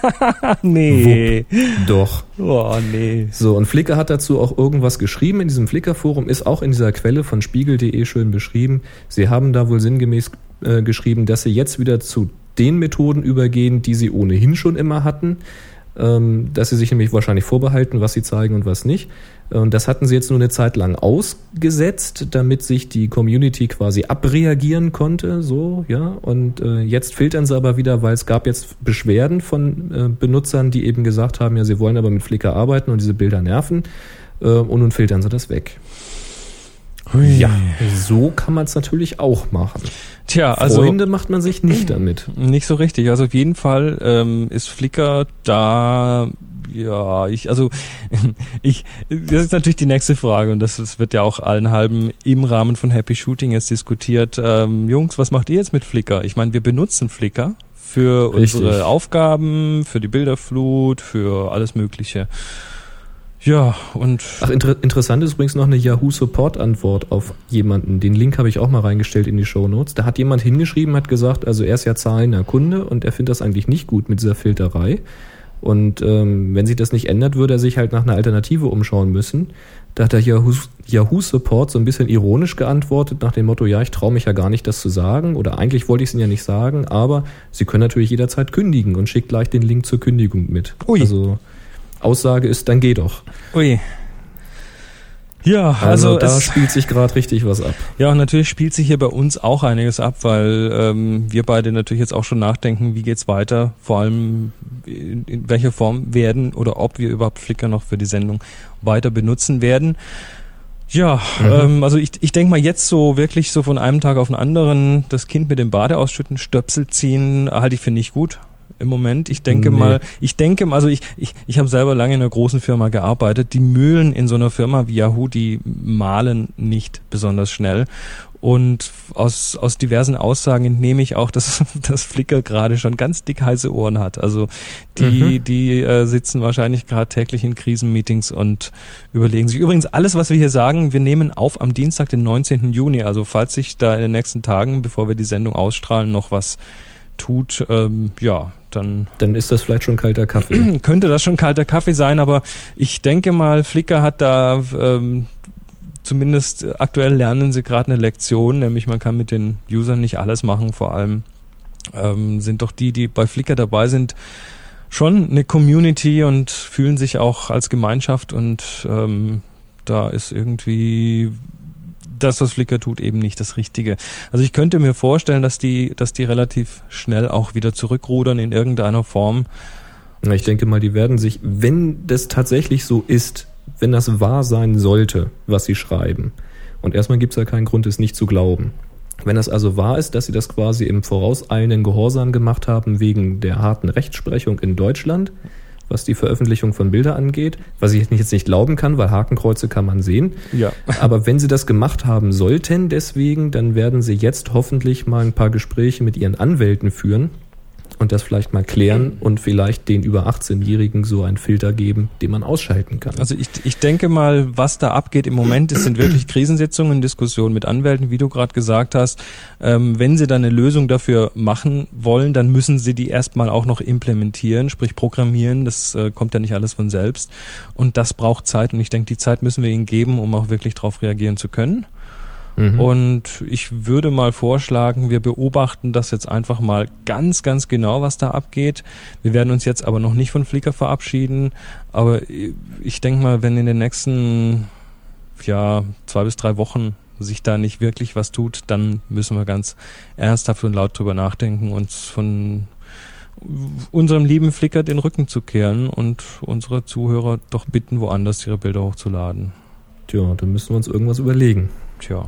nee. Wupp. Doch. Oh, nee. So, und Flickr hat dazu auch irgendwas geschrieben in diesem Flickr-Forum, ist auch in dieser Quelle von spiegel.de schön beschrieben. Sie haben da wohl sinngemäß äh, geschrieben, dass sie jetzt wieder zu den Methoden übergehen, die sie ohnehin schon immer hatten ähm, dass sie sich nämlich wahrscheinlich vorbehalten, was sie zeigen und was nicht. Und das hatten sie jetzt nur eine Zeit lang ausgesetzt, damit sich die Community quasi abreagieren konnte, so, ja. Und äh, jetzt filtern sie aber wieder, weil es gab jetzt Beschwerden von äh, Benutzern, die eben gesagt haben, ja, sie wollen aber mit Flickr arbeiten und diese Bilder nerven. Äh, und nun filtern sie das weg. Hui. Ja, so kann man es natürlich auch machen. Tja, also Freunde macht man sich nicht damit. Nicht so richtig. Also auf jeden Fall ähm, ist Flickr da. Ja, ich also ich das ist natürlich die nächste Frage und das, das wird ja auch allen halben im Rahmen von Happy Shooting jetzt diskutiert. Ähm, Jungs, was macht ihr jetzt mit Flickr? Ich meine, wir benutzen Flickr für Richtig. unsere Aufgaben, für die Bilderflut, für alles Mögliche. Ja, und. Ach, inter interessant ist übrigens noch eine Yahoo Support Antwort auf jemanden. Den Link habe ich auch mal reingestellt in die Show Notes. Da hat jemand hingeschrieben, hat gesagt, also er ist ja zahlender Kunde und er findet das eigentlich nicht gut mit dieser Filterei. Und ähm, wenn sich das nicht ändert, würde er sich halt nach einer Alternative umschauen müssen. Da hat der Yahoo, Yahoo Support so ein bisschen ironisch geantwortet nach dem Motto, ja, ich traue mich ja gar nicht, das zu sagen. Oder eigentlich wollte ich es Ihnen ja nicht sagen, aber Sie können natürlich jederzeit kündigen und schickt gleich den Link zur Kündigung mit. Ui. Also Aussage ist, dann geh doch. Ui. Ja, also, also da spielt sich gerade richtig was ab. Ja, und natürlich spielt sich hier bei uns auch einiges ab, weil ähm, wir beide natürlich jetzt auch schon nachdenken, wie geht's weiter, vor allem in, in welcher Form werden oder ob wir überhaupt Flickr noch für die Sendung weiter benutzen werden. Ja, mhm. ähm, also ich, ich denke mal jetzt so wirklich so von einem Tag auf den anderen das Kind mit dem Bade ausschütten, Stöpsel ziehen, halte ich für nicht gut im Moment. Ich denke nee. mal, ich denke, also ich, ich, ich habe selber lange in einer großen Firma gearbeitet. Die Mühlen in so einer Firma wie Yahoo, die mahlen nicht besonders schnell. Und aus, aus diversen Aussagen entnehme ich auch, dass, dass Flickr gerade schon ganz dick heiße Ohren hat. Also die, mhm. die äh, sitzen wahrscheinlich gerade täglich in Krisenmeetings und überlegen sich. Übrigens, alles, was wir hier sagen, wir nehmen auf am Dienstag, den 19. Juni. Also falls sich da in den nächsten Tagen, bevor wir die Sendung ausstrahlen, noch was tut, ähm, ja, dann. Dann ist das vielleicht schon kalter Kaffee. könnte das schon kalter Kaffee sein, aber ich denke mal, Flickr hat da ähm, zumindest aktuell lernen sie gerade eine Lektion, nämlich man kann mit den Usern nicht alles machen, vor allem ähm, sind doch die, die bei Flickr dabei sind, schon eine Community und fühlen sich auch als Gemeinschaft und ähm, da ist irgendwie das, was Flickr tut, eben nicht das Richtige. Also ich könnte mir vorstellen, dass die, dass die relativ schnell auch wieder zurückrudern in irgendeiner Form. Ich denke mal, die werden sich, wenn das tatsächlich so ist, wenn das wahr sein sollte, was sie schreiben. Und erstmal gibt es ja keinen Grund, es nicht zu glauben. Wenn das also wahr ist, dass sie das quasi im vorauseilenden Gehorsam gemacht haben wegen der harten Rechtsprechung in Deutschland, was die Veröffentlichung von Bildern angeht, was ich jetzt nicht glauben kann, weil Hakenkreuze kann man sehen. Ja. Aber wenn sie das gemacht haben sollten, deswegen, dann werden sie jetzt hoffentlich mal ein paar Gespräche mit ihren Anwälten führen und das vielleicht mal klären und vielleicht den über 18-Jährigen so einen Filter geben, den man ausschalten kann. Also ich, ich denke mal, was da abgeht im Moment, es sind wirklich Krisensitzungen, Diskussionen mit Anwälten, wie du gerade gesagt hast. Ähm, wenn sie dann eine Lösung dafür machen wollen, dann müssen sie die erstmal auch noch implementieren, sprich programmieren. Das äh, kommt ja nicht alles von selbst. Und das braucht Zeit und ich denke, die Zeit müssen wir ihnen geben, um auch wirklich darauf reagieren zu können. Mhm. Und ich würde mal vorschlagen, wir beobachten das jetzt einfach mal ganz, ganz genau, was da abgeht. Wir werden uns jetzt aber noch nicht von Flickr verabschieden. Aber ich denke mal, wenn in den nächsten ja, zwei bis drei Wochen sich da nicht wirklich was tut, dann müssen wir ganz ernsthaft und laut drüber nachdenken, uns von unserem lieben Flickr den Rücken zu kehren und unsere Zuhörer doch bitten, woanders ihre Bilder hochzuladen. Tja, dann müssen wir uns irgendwas überlegen. Tja.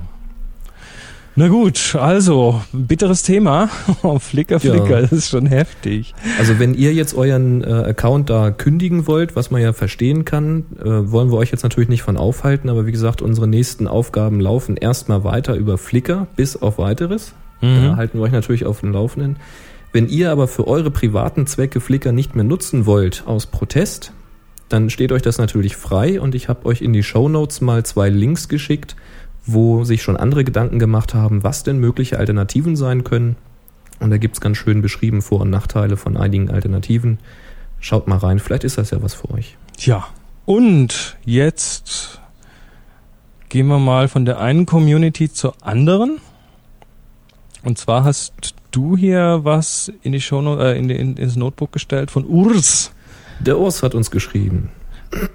Na gut, also bitteres Thema. Oh, Flickr, Flickr, ja. das ist schon heftig. Also wenn ihr jetzt euren äh, Account da kündigen wollt, was man ja verstehen kann, äh, wollen wir euch jetzt natürlich nicht von aufhalten, aber wie gesagt, unsere nächsten Aufgaben laufen erstmal weiter über Flickr bis auf weiteres. Mhm. Da halten wir euch natürlich auf dem Laufenden. Wenn ihr aber für eure privaten Zwecke Flickr nicht mehr nutzen wollt aus Protest, dann steht euch das natürlich frei und ich habe euch in die Show Notes mal zwei Links geschickt, wo sich schon andere Gedanken gemacht haben, was denn mögliche Alternativen sein können. Und da gibt's ganz schön beschrieben Vor- und Nachteile von einigen Alternativen. Schaut mal rein, vielleicht ist das ja was für euch. Ja, und jetzt gehen wir mal von der einen Community zur anderen. Und zwar hast du hier was in die Show, äh, in, in, ins Notebook gestellt von Urs. Der Urs hat uns geschrieben.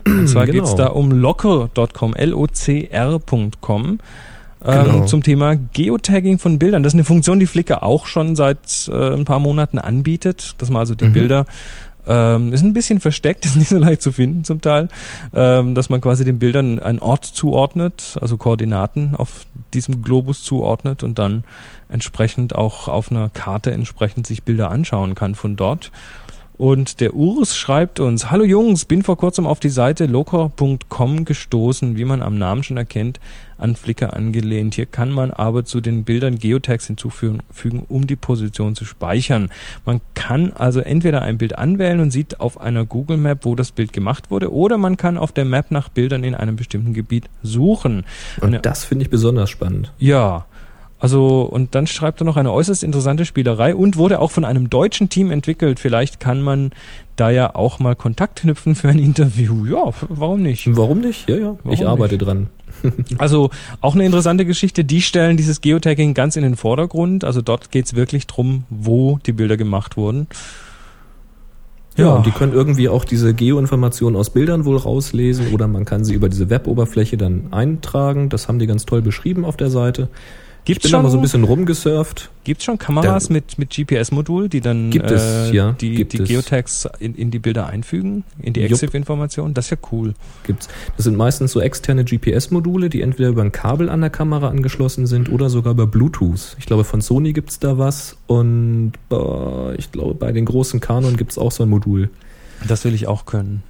Und zwar genau. geht's da um locker.com, L-O-C-R.com. Ähm, genau. zum Thema Geotagging von Bildern. Das ist eine Funktion, die Flickr auch schon seit äh, ein paar Monaten anbietet, dass man also die mhm. Bilder ähm, ist ein bisschen versteckt, ist nicht so leicht zu finden zum Teil, ähm, dass man quasi den Bildern einen Ort zuordnet, also Koordinaten auf diesem Globus zuordnet und dann entsprechend auch auf einer Karte entsprechend sich Bilder anschauen kann von dort. Und der Urs schreibt uns, Hallo Jungs, bin vor kurzem auf die Seite locker.com gestoßen, wie man am Namen schon erkennt, an Flickr angelehnt. Hier kann man aber zu den Bildern Geotags hinzufügen, um die Position zu speichern. Man kann also entweder ein Bild anwählen und sieht auf einer Google Map, wo das Bild gemacht wurde, oder man kann auf der Map nach Bildern in einem bestimmten Gebiet suchen. Und Eine, das finde ich besonders spannend. Ja, also, und dann schreibt er noch eine äußerst interessante Spielerei und wurde auch von einem deutschen Team entwickelt. Vielleicht kann man da ja auch mal Kontakt knüpfen für ein Interview. Ja, warum nicht? Warum nicht? Ja, ja. Warum ich arbeite nicht? dran. also auch eine interessante Geschichte. Die stellen dieses Geotagging ganz in den Vordergrund. Also dort geht's wirklich drum, wo die Bilder gemacht wurden. Ja, ja, und die können irgendwie auch diese Geoinformationen aus Bildern wohl rauslesen oder man kann sie über diese Web-Oberfläche dann eintragen. Das haben die ganz toll beschrieben auf der Seite. Gibt's ich bin schon, mal so ein bisschen rumgesurft. Gibt es schon Kameras da, mit, mit GPS-Modul, die dann gibt es, äh, ja, die, gibt die Geotags in, in die Bilder einfügen, in die EXIF-Informationen? Das ist ja cool. Gibt's. Das sind meistens so externe GPS-Module, die entweder über ein Kabel an der Kamera angeschlossen sind oder sogar über Bluetooth. Ich glaube, von Sony gibt es da was und äh, ich glaube, bei den großen Canon gibt es auch so ein Modul. Das will ich auch können.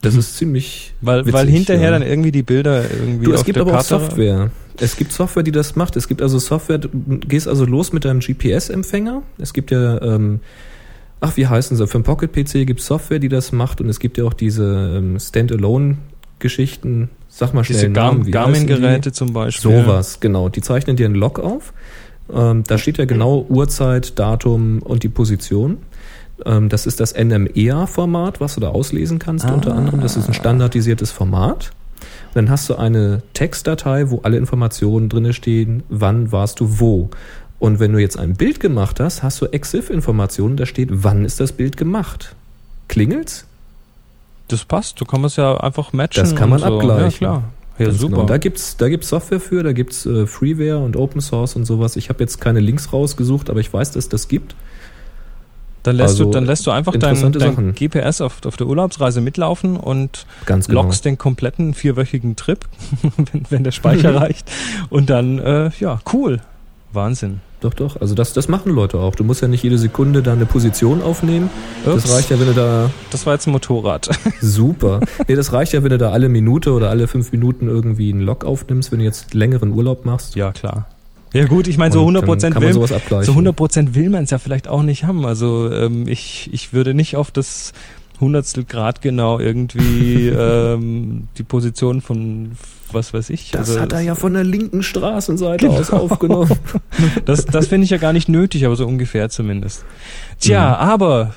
Das ist ziemlich. Weil, witzig, weil hinterher ja. dann irgendwie die Bilder irgendwie. Du, es gibt aber Karte auch Software. Es gibt Software, die das macht. Es gibt also Software, du gehst also los mit deinem GPS-Empfänger. Es gibt ja, ähm, ach, wie heißen sie? Für den Pocket-PC gibt es Software, die das macht und es gibt ja auch diese ähm, Standalone-Geschichten. Sag mal schnell Diese Gar? Garmin-Geräte zum Beispiel. Sowas, genau. Die zeichnen dir einen Log auf. Ähm, da steht ja genau Uhrzeit, Datum und die Position. Ähm, das ist das NMEA-Format, was du da auslesen kannst unter anderem. Das ist ein standardisiertes Format. Und dann hast du eine Textdatei, wo alle Informationen drinne stehen, wann warst du wo. Und wenn du jetzt ein Bild gemacht hast, hast du EXIF-Informationen, da steht, wann ist das Bild gemacht. Klingelt's? Das passt, du kannst es ja einfach matchen. Das kann man und so. abgleichen. Ja, klar. Ja, Ganz super. Genau. Da gibt's da gibt's Software für, da gibt's äh, Freeware und Open Source und sowas. Ich habe jetzt keine Links rausgesucht, aber ich weiß, dass das gibt. Dann lässt, du, Also, dann lässt du einfach dein, dein. GPS auf, auf der Urlaubsreise mitlaufen und genau. loggst den kompletten vierwöchigen Trip, wenn, wenn der Speicher reicht. Und dann, äh, ja, cool. Wahnsinn. Doch, doch. Also das, das machen Leute auch. Du musst ja nicht jede Sekunde da eine Position aufnehmen. Ups. Das reicht ja, wenn du da Das war jetzt ein Motorrad. super. Nee, das reicht ja, wenn du da alle Minute oder alle fünf Minuten irgendwie einen Log aufnimmst, wenn du jetzt längeren Urlaub machst. ja, klar. Ja gut, ich meine, so Und 100 dann Prozent kann man will, sowas abgleichen. so 100 Prozent will man es ja vielleicht auch nicht haben. Also ähm, ich, ich würde nicht auf das Hundertstel Grad genau irgendwie ähm, die Position von was weiß ich. Das also, hat er ja von der linken Straßenseite aus Genau. aufgenommen. Das, das finde ich ja gar nicht nötig, aber so ungefähr zumindest. Tja, Mhm. aber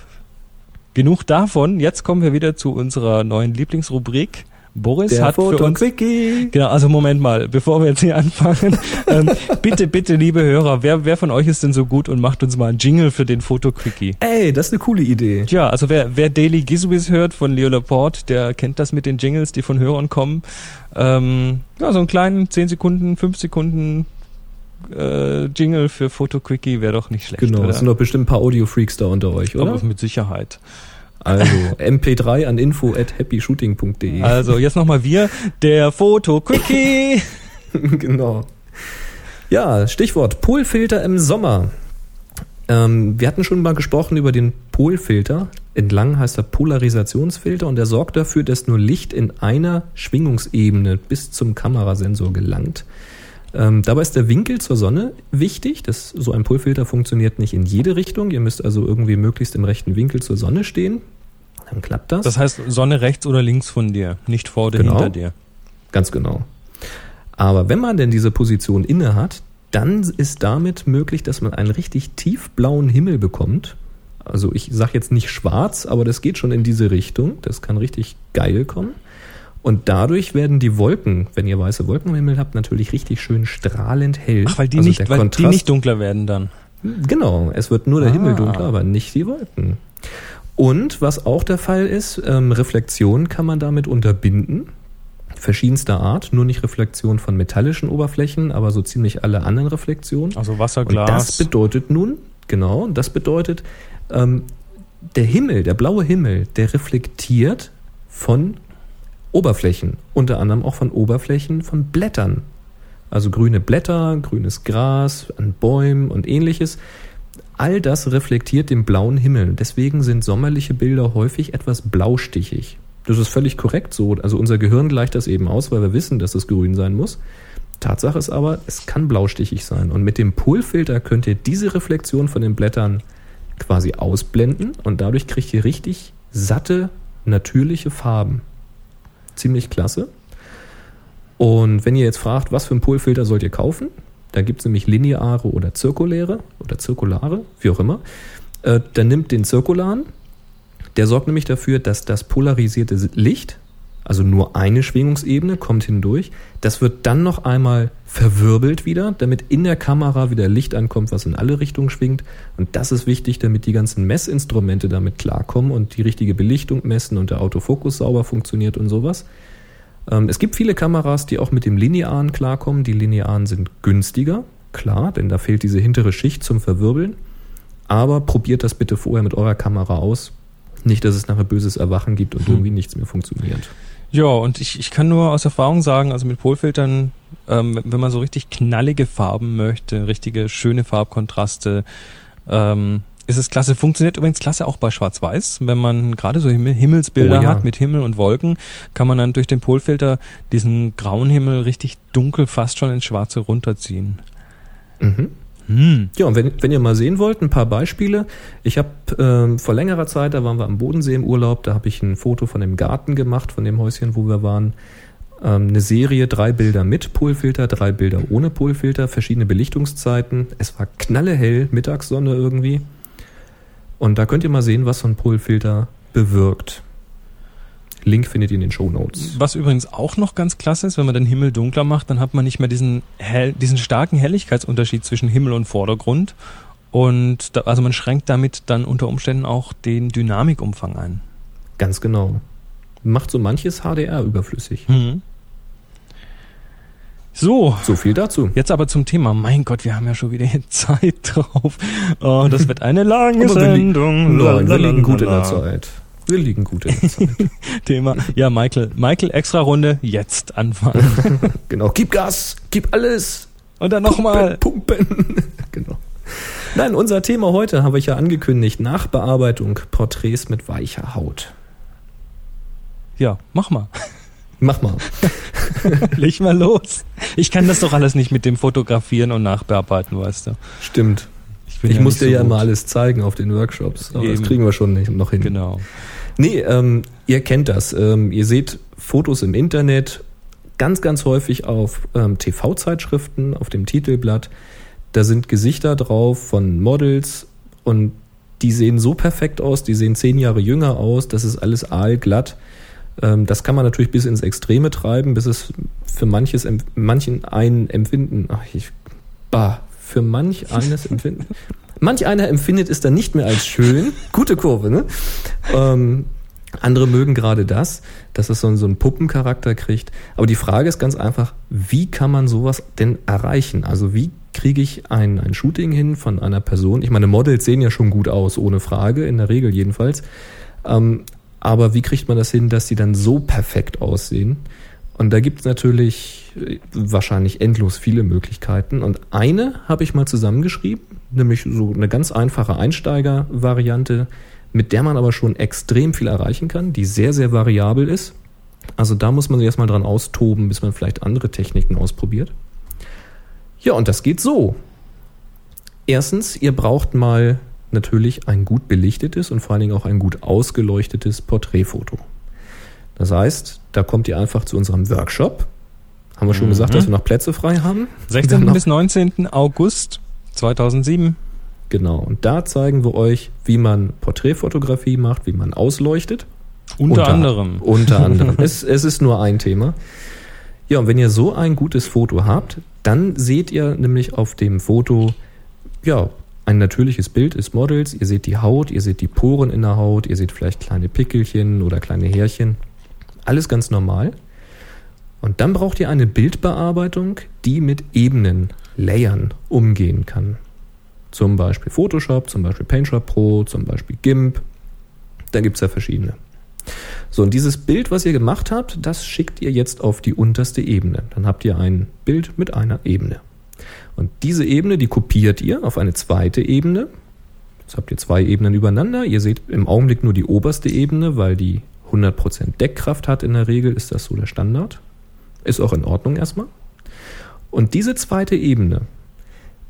genug davon. Jetzt kommen wir wieder zu unserer neuen Lieblingsrubrik. Boris Der hat für uns Foto-Quickie. Genau, also Moment mal, bevor wir jetzt hier anfangen, ähm, bitte, bitte, liebe Hörer, wer, wer von euch ist denn so gut und macht uns mal einen Jingle für den Foto-Quickie? Ey, das ist eine coole Idee. Tja, also wer, wer Daily Gizwiz hört von Leo Laporte, der kennt das mit den Jingles, die von Hörern kommen. Ähm, ja, so einen kleinen 10 Sekunden, 5 Sekunden äh, Jingle für Foto-Quickie wäre doch nicht schlecht, Genau, oder? es sind doch bestimmt ein paar Audio-Freaks da unter euch, oder? Aber mit Sicherheit. Also mp3 an info at happyshooting.de. Also jetzt nochmal wir, der Foto-Quickie. genau. Ja, Stichwort Polfilter im Sommer. Ähm, wir hatten schon mal gesprochen über den Polfilter. Entlang heißt er Polarisationsfilter und der sorgt dafür, dass nur Licht in einer Schwingungsebene bis zum Kamerasensor gelangt. Ähm, dabei ist der Winkel zur Sonne wichtig. Das, so ein Polfilter funktioniert nicht in jede Richtung. Ihr müsst also irgendwie möglichst im rechten Winkel zur Sonne stehen. Dann klappt das. Das heißt, Sonne rechts oder links von dir, nicht vor oder Genau. hinter dir. Ganz genau. Aber wenn man denn diese Position inne hat, dann ist damit möglich, dass man einen richtig tiefblauen Himmel bekommt. Also ich sage jetzt nicht schwarz, aber das geht schon in diese Richtung. Das kann richtig geil kommen. Und dadurch werden die Wolken, wenn ihr weiße Wolken im Himmel habt, natürlich richtig schön strahlend hell. Ach, weil die, Also nicht, weil die Kontrast- nicht dunkler werden dann. Genau, es wird nur der Ah. Himmel dunkler, aber nicht die Wolken. Und was auch der Fall ist, ähm, Reflexion kann man damit unterbinden. Verschiedenster Art, nur nicht Reflexion von metallischen Oberflächen, aber so ziemlich alle anderen Reflexionen. Also Wasser, Und das bedeutet nun, genau, das bedeutet, ähm, der Himmel, der blaue Himmel, der reflektiert von Oberflächen, unter anderem auch von Oberflächen von Blättern. Also grüne Blätter, grünes Gras an Bäumen und ähnliches. All das reflektiert den blauen Himmel. Deswegen sind sommerliche Bilder häufig etwas blaustichig. Das ist völlig korrekt so. Also unser Gehirn gleicht das eben aus, weil wir wissen, dass es grün sein muss. Tatsache ist aber, es kann blaustichig sein. Und mit dem Polfilter könnt ihr diese Reflexion von den Blättern quasi ausblenden und dadurch kriegt ihr richtig satte, natürliche Farben. Ziemlich klasse. Und wenn ihr jetzt fragt, was für einen Polfilter sollt ihr kaufen, da gibt es nämlich lineare oder zirkuläre oder zirkulare, wie auch immer. Äh, dann nimmt den zirkularen, der sorgt nämlich dafür, dass das polarisierte Licht, also nur eine Schwingungsebene, kommt hindurch. Das wird dann noch einmal verwirbelt wieder, damit in der Kamera wieder Licht ankommt, was in alle Richtungen schwingt. Und das ist wichtig, damit die ganzen Messinstrumente damit klarkommen und die richtige Belichtung messen und der Autofokus sauber funktioniert und sowas. Ähm, es gibt viele Kameras, die auch mit dem Linearen klarkommen. Die Linearen sind günstiger, klar, denn da fehlt diese hintere Schicht zum Verwirbeln. Aber probiert das bitte vorher mit eurer Kamera aus. Nicht, dass es nachher böses Erwachen gibt und Hm. irgendwie nichts mehr funktioniert. Ja, und ich, ich kann nur aus Erfahrung sagen, also mit Polfiltern, ähm, wenn man so richtig knallige Farben möchte, richtige schöne Farbkontraste, ähm, ist es klasse. Funktioniert übrigens klasse auch bei Schwarz-Weiß. Wenn man gerade so Himmel Himmelsbilder Oh ja. hat mit Himmel und Wolken, kann man dann durch den Polfilter diesen grauen Himmel richtig dunkel fast schon ins Schwarze runterziehen. Mhm. Hm. Ja, und wenn, wenn ihr mal sehen wollt, ein paar Beispiele. Ich habe ähm, vor längerer Zeit, da waren wir am Bodensee im Urlaub, da habe ich ein Foto von dem Garten gemacht, von dem Häuschen, wo wir waren. Ähm, eine Serie, drei Bilder mit Polfilter, drei Bilder ohne Polfilter, verschiedene Belichtungszeiten. Es war knallehell, Mittagssonne irgendwie. Und da könnt ihr mal sehen, was so ein Polfilter bewirkt. Link findet ihr in den Show Notes. Was übrigens auch noch ganz klasse ist, wenn man den Himmel dunkler macht, dann hat man nicht mehr diesen, hell, diesen starken Helligkeitsunterschied zwischen Himmel und Vordergrund. Und da, also man schränkt damit dann unter Umständen auch den Dynamikumfang ein. Ganz genau. Macht so manches HDR überflüssig. Hm. So, So viel dazu. jetzt aber zum Thema. Mein Gott, wir haben ja schon wieder Zeit drauf. Oh, das wird eine lange Sendung. Nein, wir liegen gut in der. Zeit. Wir liegen gut in der Zeit. Thema. Ja, Michael, Michael, extra Runde, jetzt anfangen. genau. Gib Gas, gib alles. Und dann nochmal. Pumpen. pumpen. genau. Nein, unser Thema heute habe ich ja angekündigt. Nachbearbeitung, Porträts mit weicher Haut. Ja, mach mal. Mach mal. Leg mal los. Ich kann das doch alles nicht mit dem Fotografieren und Nachbearbeiten, weißt du. Stimmt. Ich ja muss dir so ja gut. immer alles zeigen auf den Workshops. Aber das Eben. kriegen wir schon nicht, noch hin. Genau. Nee, ähm, ihr kennt das. Ähm, ihr seht Fotos im Internet, ganz, ganz häufig auf ähm, TV-Zeitschriften, auf dem Titelblatt. Da sind Gesichter drauf von Models und die sehen so perfekt aus, die sehen zehn Jahre jünger aus, das ist alles aalglatt. Ähm, das kann man natürlich bis ins Extreme treiben, bis es für manches, manchen einen empfinden, ach, ich, bah, für manch eines empfinden. Manch einer empfindet es dann nicht mehr als schön. Gute Kurve, ne? Ähm, andere mögen gerade das, dass es so, einen- so einen Puppencharakter kriegt. Aber die Frage ist ganz einfach, wie kann man sowas denn erreichen? Also wie kriege ich ein, ein Shooting hin von einer Person? Ich meine, Models sehen ja schon gut aus, ohne Frage, in der Regel jedenfalls. Ähm, aber wie kriegt man das hin, dass sie dann so perfekt aussehen? Und da gibt es natürlich äh, wahrscheinlich endlos viele Möglichkeiten. Und eine habe ich mal zusammengeschrieben, nämlich so eine ganz einfache Einsteiger-Variante, mit der man aber schon extrem viel erreichen kann, die sehr, sehr variabel ist. Also da muss man sich erstmal dran austoben, bis man vielleicht andere Techniken ausprobiert. Ja, und das geht so. Erstens, ihr braucht mal natürlich ein gut belichtetes und vor allen Dingen auch ein gut ausgeleuchtetes Porträtfoto. Das heißt, da kommt ihr einfach zu unserem Workshop. Haben wir schon Mhm. gesagt, dass wir noch Plätze frei haben? 16. Noch- bis 19. August 2007. Genau. Und da zeigen wir euch, wie man Porträtfotografie macht, wie man ausleuchtet. Unter, anderem. Unter anderem. es, es ist nur ein Thema. Ja, und wenn ihr so ein gutes Foto habt, dann seht ihr nämlich auf dem Foto, ja, ein natürliches Bild des Models. Ihr seht die Haut, ihr seht die Poren in der Haut, ihr seht vielleicht kleine Pickelchen oder kleine Härchen. Alles ganz normal. Und dann braucht ihr eine Bildbearbeitung, die mit Ebenen, Layern umgehen kann. Zum Beispiel Photoshop, zum Beispiel PaintShop Pro, zum Beispiel GIMP. Da gibt's ja verschiedene. So, und dieses Bild, was ihr gemacht habt, das schickt ihr jetzt auf die unterste Ebene. Dann habt ihr ein Bild mit einer Ebene. Und diese Ebene, die kopiert ihr auf eine zweite Ebene. Jetzt habt ihr zwei Ebenen übereinander. Ihr seht im Augenblick nur die oberste Ebene, weil die 100% Deckkraft hat in der Regel, ist das so der Standard. Ist auch in Ordnung erstmal. Und diese zweite Ebene,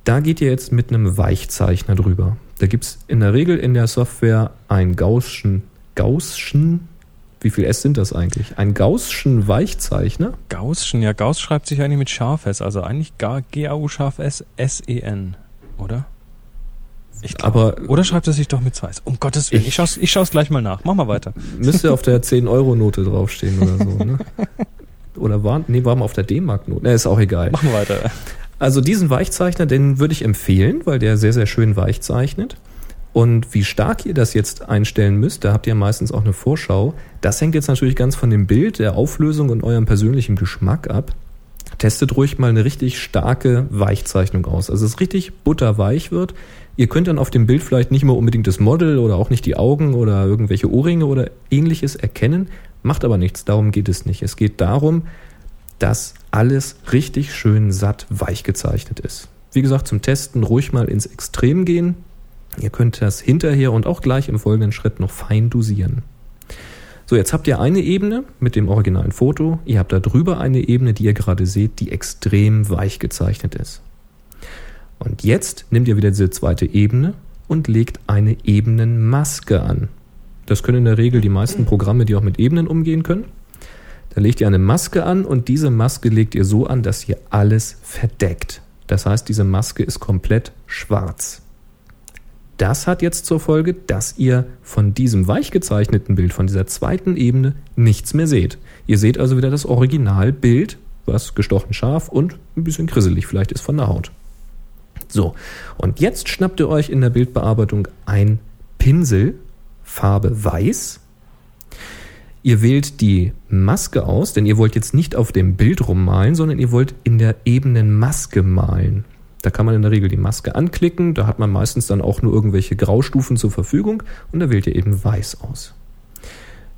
da geht ihr jetzt mit einem Weichzeichner drüber. Da gibt's in der Regel in der Software ein Gaußschen, Gaußschen, wie viel S sind das eigentlich? Ein Gaußschen Weichzeichner. Gaußschen, ja, Gauss schreibt sich eigentlich mit scharf S, also eigentlich Ga- G-A-U scharf S, S-E-N, oder? Glaub, Aber oder schreibt es sich doch mit zwei S? Um Gottes Willen, ich, Ich- schau's, ich schau's gleich mal nach. Mach mal weiter. müsste auf der 10-Euro-Note draufstehen oder so, ne? Oder war, nee, war mal auf der D-Mark-Note. Ne, ist auch egal. Mach mal weiter. Also diesen Weichzeichner, den würde ich empfehlen, weil der sehr, sehr schön weich zeichnet. Und wie stark ihr das jetzt einstellen müsst, da habt ihr meistens auch eine Vorschau. Das hängt jetzt natürlich ganz von dem Bild, der Auflösung und eurem persönlichen Geschmack ab. Testet ruhig mal eine richtig starke Weichzeichnung aus. Also es richtig butterweich wird. Ihr könnt dann auf dem Bild vielleicht nicht mehr unbedingt das Model oder auch nicht die Augen oder irgendwelche Ohrringe oder ähnliches erkennen. Macht aber nichts, darum geht es nicht. Es geht darum, dass alles richtig schön satt weich gezeichnet ist. Wie gesagt, zum Testen ruhig mal ins Extrem gehen. Ihr könnt das hinterher und auch gleich im folgenden Schritt noch fein dosieren. So, jetzt habt ihr eine Ebene mit dem originalen Foto. Ihr habt da drüber eine Ebene, die ihr gerade seht, die extrem weich gezeichnet ist. Und jetzt nehmt ihr wieder diese zweite Ebene und legt eine Ebenenmaske an. Das können in der Regel die meisten Programme, die auch mit Ebenen umgehen können. Da legt ihr eine Maske an und diese Maske legt ihr so an, dass ihr alles verdeckt. Das heißt, diese Maske ist komplett schwarz. Das hat jetzt zur Folge, dass ihr von diesem weich gezeichneten Bild, von dieser zweiten Ebene, nichts mehr seht. Ihr seht also wieder das Originalbild, was gestochen scharf und ein bisschen grisselig vielleicht ist von der Haut. So, und jetzt schnappt ihr euch in der Bildbearbeitung ein Pinsel, Farbe weiß. Ihr wählt die Maske aus, denn ihr wollt jetzt nicht auf dem Bild rummalen, sondern ihr wollt in der ebenen Maske malen. Da kann man in der Regel die Maske anklicken, da hat man meistens dann auch nur irgendwelche Graustufen zur Verfügung und da wählt ihr eben weiß aus.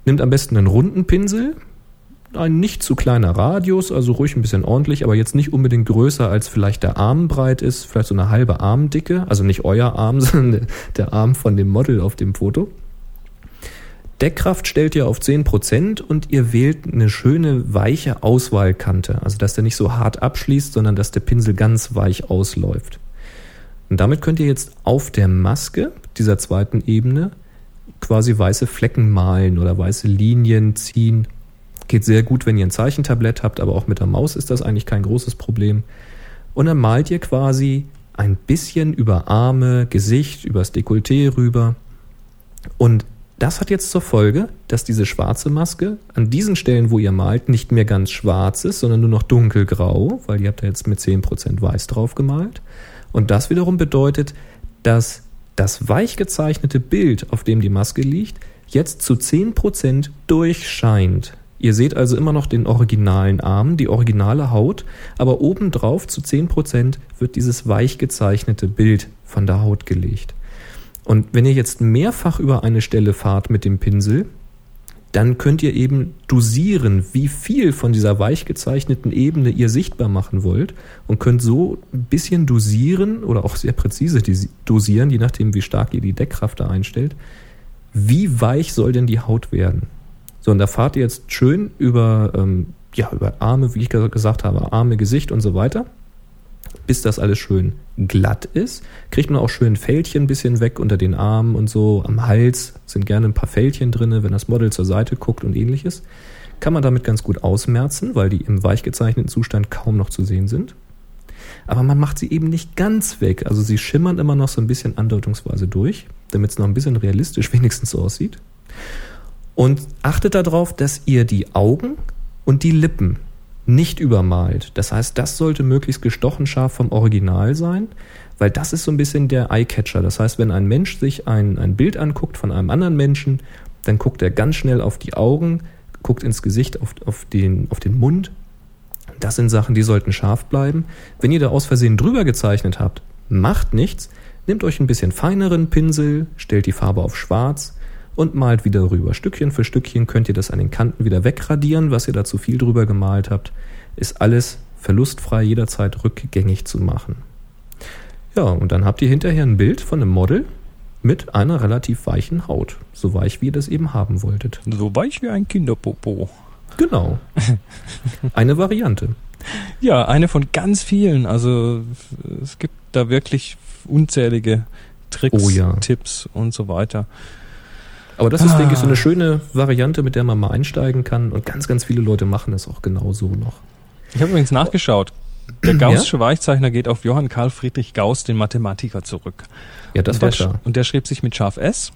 Nimmt am besten einen runden Pinsel, ein nicht zu kleiner Radius, also ruhig ein bisschen ordentlich, aber jetzt nicht unbedingt größer als vielleicht der Arm breit ist, vielleicht so eine halbe Armdicke, also nicht euer Arm, sondern der Arm von dem Model auf dem Foto. Deckkraft stellt ihr auf 10% und ihr wählt eine schöne weiche Auswahlkante. Also dass der nicht so hart abschließt, sondern dass der Pinsel ganz weich ausläuft. Und damit könnt ihr jetzt auf der Maske dieser zweiten Ebene quasi weiße Flecken malen oder weiße Linien ziehen. Geht sehr gut, wenn ihr ein Zeichentablett habt, aber auch mit der Maus ist das eigentlich kein großes Problem. Und dann malt ihr quasi ein bisschen über Arme, Gesicht, übers Dekolleté rüber. Und das hat jetzt zur Folge, dass diese schwarze Maske an diesen Stellen, wo ihr malt, nicht mehr ganz schwarz ist, sondern nur noch dunkelgrau, weil ihr habt da jetzt mit 10% weiß drauf gemalt. Und das wiederum bedeutet, dass das weich gezeichnete Bild, auf dem die Maske liegt, jetzt zu 10% durchscheint. Ihr seht also immer noch den originalen Arm, die originale Haut, aber obendrauf zu 10% wird dieses weich gezeichnete Bild von der Haut gelegt. Und wenn ihr jetzt mehrfach über eine Stelle fahrt mit dem Pinsel, dann könnt ihr eben dosieren, wie viel von dieser weich gezeichneten Ebene ihr sichtbar machen wollt und könnt so ein bisschen dosieren oder auch sehr präzise dosieren, je nachdem, wie stark ihr die Deckkraft da einstellt. Wie weich soll denn die Haut werden? So, und da fahrt ihr jetzt schön über, ähm, ja, über Arme, wie ich gesagt habe, Arme, Gesicht und so weiter bis das alles schön glatt ist. Kriegt man auch schön Fältchen ein bisschen weg unter den Armen und so. Am Hals sind gerne ein paar Fältchen drin, wenn das Model zur Seite guckt und ähnliches. Kann man damit ganz gut ausmerzen, weil die im weich gezeichneten Zustand kaum noch zu sehen sind. Aber man macht sie eben nicht ganz weg. Also sie schimmern immer noch so ein bisschen andeutungsweise durch, damit es noch ein bisschen realistisch wenigstens so aussieht. Und achtet darauf, dass ihr die Augen und die Lippen nicht übermalt. Das heißt, das sollte möglichst gestochen scharf vom Original sein, weil das ist so ein bisschen der Eyecatcher. Das heißt, wenn ein Mensch sich ein, ein Bild anguckt von einem anderen Menschen, dann guckt er ganz schnell auf die Augen, guckt ins Gesicht, auf, auf, den, auf den Mund. Das sind Sachen, die sollten scharf bleiben. Wenn ihr da aus Versehen drüber gezeichnet habt, macht nichts. Nehmt euch ein bisschen feineren Pinsel, stellt die Farbe auf schwarz und malt wieder rüber. Stückchen für Stückchen könnt ihr das an den Kanten wieder wegradieren, was ihr da zu viel drüber gemalt habt. Ist alles verlustfrei jederzeit rückgängig zu machen. Ja, und dann habt ihr hinterher ein Bild von einem Model mit einer relativ weichen Haut. So weich, wie ihr das eben haben wolltet. So weich wie ein Kinderpopo. Genau. Eine Variante. Ja, eine von ganz vielen. Also es gibt da wirklich unzählige Tricks, oh ja. Tipps und so weiter. Aber das ist, ah. denke ich, so eine schöne Variante, mit der man mal einsteigen kann. Und ganz, ganz viele Leute machen es auch genauso noch. Ich habe übrigens nachgeschaut. Der Gaußsche ja? Weichzeichner geht auf Johann Karl Friedrich Gauss, den Mathematiker, zurück. Ja, das und war klar. Und der schrieb sich mit scharf S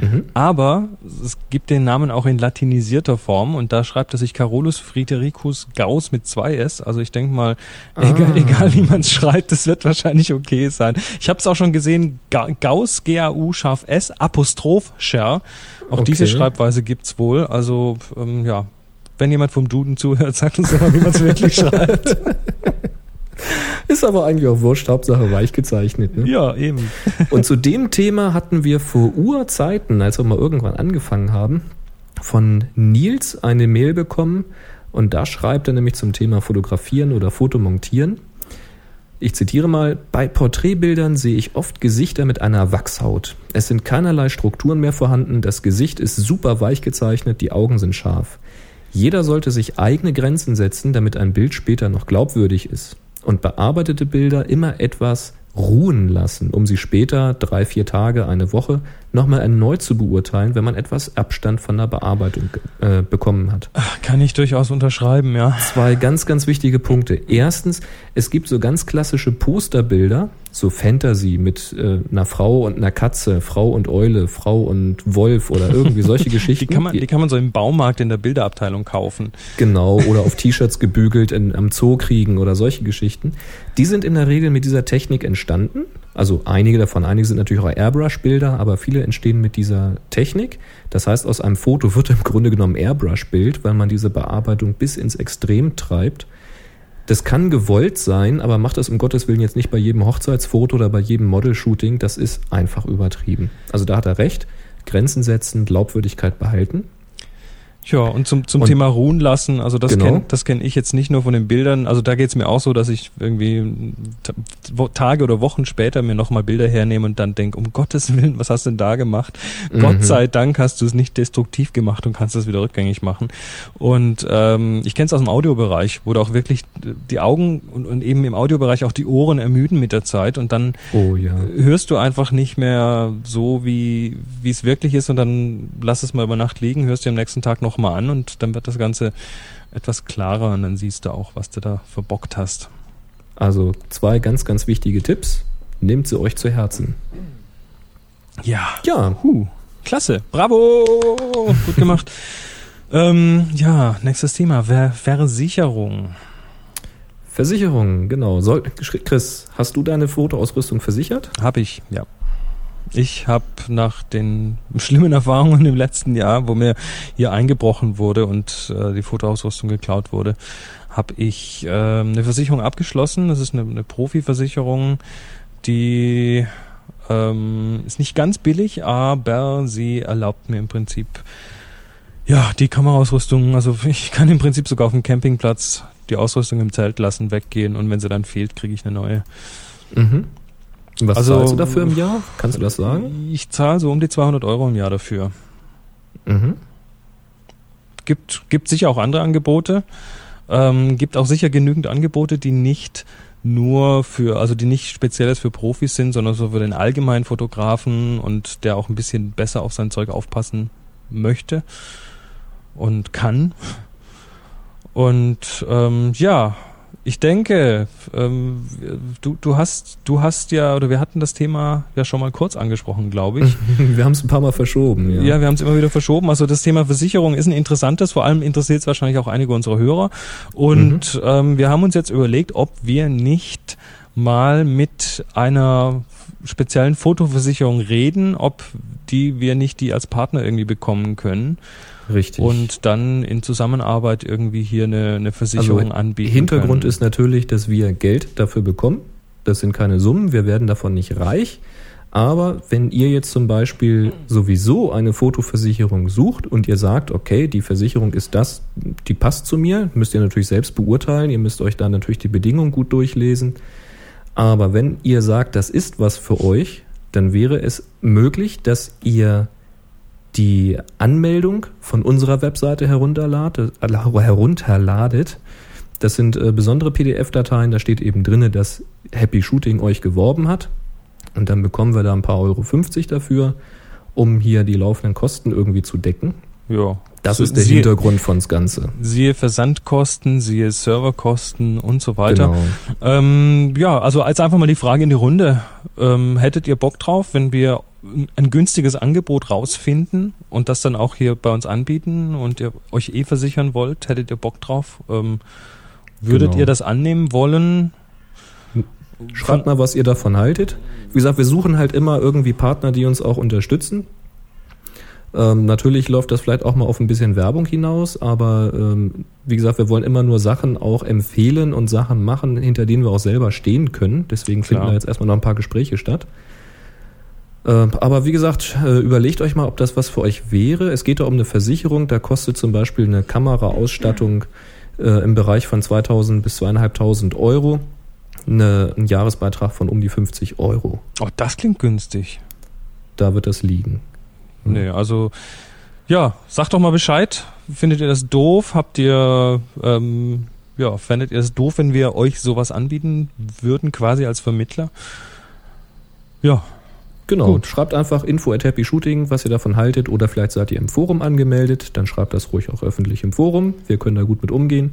Mhm. Aber es gibt den Namen auch in latinisierter Form und da schreibt er sich Carolus Fridericus Gauss mit zwei S. Also ich denke mal, ah. egal, egal wie man es schreibt, das wird wahrscheinlich okay sein. Ich habe es auch schon gesehen, Gauss, G-A-U, scharf S, Apostroph, Scher. Auch okay. diese Schreibweise gibt's wohl. Also ähm, ja, wenn jemand vom Duden zuhört, sagt uns doch mal, wie man es wirklich schreibt. Ist aber eigentlich auch wurscht, Hauptsache weich gezeichnet. Ne? Ja, eben. Und zu dem Thema hatten wir vor Urzeiten, als wir mal irgendwann angefangen haben, von Nils eine Mail bekommen. Und da schreibt er nämlich zum Thema Fotografieren oder Fotomontieren. Ich zitiere mal, bei Porträtbildern sehe ich oft Gesichter mit einer Wachshaut. Es sind keinerlei Strukturen mehr vorhanden, das Gesicht ist super weich gezeichnet, die Augen sind scharf. Jeder sollte sich eigene Grenzen setzen, damit ein Bild später noch glaubwürdig ist. Und bearbeitete Bilder immer etwas ruhen lassen, um sie später, drei, vier Tage, eine Woche, nochmal erneut zu beurteilen, wenn man etwas Abstand von der Bearbeitung äh, bekommen hat. Kann ich durchaus unterschreiben, ja. Zwei ganz, ganz wichtige Punkte. Erstens, es gibt so ganz klassische Posterbilder, so Fantasy mit äh, einer Frau und einer Katze, Frau und Eule, Frau und Wolf oder irgendwie solche Geschichten. die, kann man, die kann man so im Baumarkt in der Bilderabteilung kaufen. Genau, oder auf T-Shirts gebügelt in, am Zoo kriegen oder solche Geschichten. Die sind in der Regel mit dieser Technik entstanden. Also einige davon, einige sind natürlich auch Airbrush-Bilder, aber viele entstehen mit dieser Technik. Das heißt, aus einem Foto wird im Grunde genommen Airbrush-Bild, weil man diese Bearbeitung bis ins Extrem treibt. Das kann gewollt sein, aber macht das um Gottes Willen jetzt nicht bei jedem Hochzeitsfoto oder bei jedem Model-Shooting. Das ist einfach übertrieben. Also da hat er recht. Grenzen setzen, Glaubwürdigkeit behalten. Ja, und zum, zum und, Thema ruhen lassen, also das genau. kenne das kenn ich jetzt nicht nur von den Bildern, also da geht's mir auch so, dass ich irgendwie Tage oder Wochen später mir nochmal Bilder hernehme und dann denke, um Gottes Willen, was hast du denn da gemacht? Mhm. Gott sei Dank hast du es nicht destruktiv gemacht und kannst es wieder rückgängig machen. Und ähm, ich kenne es aus dem Audiobereich, wo du auch wirklich die Augen und, und eben im Audiobereich auch die Ohren ermüden mit der Zeit und dann oh, ja. hörst du einfach nicht mehr so, wie wie es wirklich ist und dann lass es mal über Nacht liegen, hörst du am nächsten Tag noch nochmal an und dann wird das Ganze etwas klarer und dann siehst du auch, was du da verbockt hast. Also zwei ganz, ganz wichtige Tipps. Nehmt sie euch zu Herzen. Ja. Ja. Huh. Klasse. Bravo. Gut gemacht. ähm, ja, nächstes Thema. Ver Versicherung. Versicherung, genau. Soll, Chris, hast du deine Fotoausrüstung versichert? Hab ich, ja. Ich habe nach den schlimmen Erfahrungen im letzten Jahr, wo mir hier eingebrochen wurde und äh, die Fotoausrüstung geklaut wurde, habe ich äh, eine Versicherung abgeschlossen. Das ist eine, eine Profi-Versicherung, die ähm, ist nicht ganz billig, aber sie erlaubt mir im Prinzip ja die Kameraausrüstung. Also ich kann im Prinzip sogar auf dem Campingplatz die Ausrüstung im Zelt lassen, weggehen und wenn sie dann fehlt, kriege ich eine neue. Mhm. Was also, zahlst du dafür im Jahr? Kannst du das sagen? Ich zahle so um die 200 Euro im Jahr dafür. Mhm. Gibt, gibt sicher auch andere Angebote. Ähm, gibt auch sicher genügend Angebote, die nicht nur für, also die nicht spezielles für Profis sind, sondern so für den allgemeinen Fotografen und der auch ein bisschen besser auf sein Zeug aufpassen möchte und kann. Und ähm, ja, ich denke, ähm, du, du hast, du hast ja, oder wir hatten das Thema ja schon mal kurz angesprochen, glaube ich. wir haben es ein paar Mal verschoben, ja. Ja, wir haben es immer wieder verschoben. Also das Thema Versicherung ist ein interessantes, vor allem interessiert es wahrscheinlich auch einige unserer Hörer. Und mhm. ähm, wir haben uns jetzt überlegt, ob wir nicht mal mit einer speziellen Fotoversicherung reden, ob die wir nicht die als Partner irgendwie bekommen können. Richtig. Und dann in Zusammenarbeit irgendwie hier eine, eine Versicherung also anbieten. Hintergrund können. ist natürlich, dass wir Geld dafür bekommen. Das sind keine Summen, wir werden davon nicht reich. Aber wenn ihr jetzt zum Beispiel sowieso eine Fotoversicherung sucht und ihr sagt, okay, die Versicherung ist das, die passt zu mir, müsst ihr natürlich selbst beurteilen, ihr müsst euch da natürlich die Bedingungen gut durchlesen. Aber wenn ihr sagt, das ist was für euch, dann wäre es möglich, dass ihr die Anmeldung von unserer Webseite herunterladet. Das sind äh, besondere PDF-Dateien, da steht eben drin, dass Happy Shooting euch geworben hat. Und dann bekommen wir da ein paar Euro 50 dafür, um hier die laufenden Kosten irgendwie zu decken. Ja. Das so, ist der siehe, Hintergrund von das Ganze. Siehe Versandkosten, siehe Serverkosten und so weiter. Genau. Ähm, ja, also als einfach mal die Frage in die Runde. Ähm, hättet ihr Bock drauf, wenn wir ein günstiges Angebot rausfinden und das dann auch hier bei uns anbieten und ihr euch eh versichern wollt, hättet ihr Bock drauf? Ähm, würdet genau. ihr das annehmen wollen? Schreibt mal, was ihr davon haltet. Wie gesagt, wir suchen halt immer irgendwie Partner, die uns auch unterstützen. Ähm, natürlich läuft das vielleicht auch mal auf ein bisschen Werbung hinaus, aber ähm, wie gesagt, wir wollen immer nur Sachen auch empfehlen und Sachen machen, hinter denen wir auch selber stehen können. Deswegen Klar. finden da jetzt erstmal noch ein paar Gespräche statt. Äh, aber wie gesagt, äh, überlegt euch mal, ob das was für euch wäre. Es geht da um eine Versicherung, da kostet zum Beispiel eine Kameraausstattung äh, im Bereich von 2000 bis 2500 Euro. eine, einen Jahresbeitrag von um die 50 Euro. Oh, das klingt günstig. Da wird das liegen. Nee, also ja, sagt doch mal Bescheid. Findet ihr das doof? Habt ihr ähm, ja, fändet ihr es doof, wenn wir euch sowas anbieten würden, quasi als Vermittler? Ja. Genau, Gut. schreibt einfach info at happy shooting, was ihr davon haltet, oder vielleicht seid ihr im Forum angemeldet, dann schreibt das ruhig auch öffentlich im Forum. Wir können da gut mit umgehen.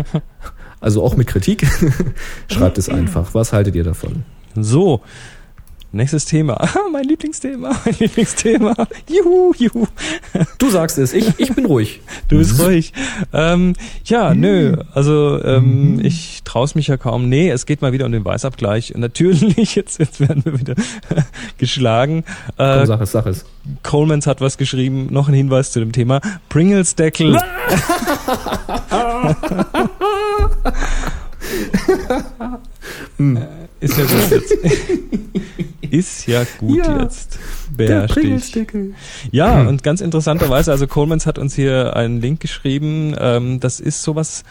also auch mit Kritik. schreibt es einfach. Was haltet ihr davon? So. Nächstes Thema. Ah, mein Lieblingsthema, mein Lieblingsthema. Juhu, juhu. Du sagst es, ich, ich bin ruhig. Du bist ruhig. Ähm, ja, nö. Also ähm, ich traue mich ja kaum. Nee, es geht mal wieder um den Weißabgleich. Natürlich, jetzt, jetzt werden wir wieder geschlagen. Komm, Äh, sag es, sag es. Colemans hat was geschrieben. Noch ein Hinweis zu dem Thema. Pringles Deckel. Äh, Ist ja gut jetzt. Ist ja gut Ja, jetzt. Pringelsdeckel. Ja, und ganz interessanterweise, also Colemans hat uns hier einen Link geschrieben. Ähm, das ist sowas,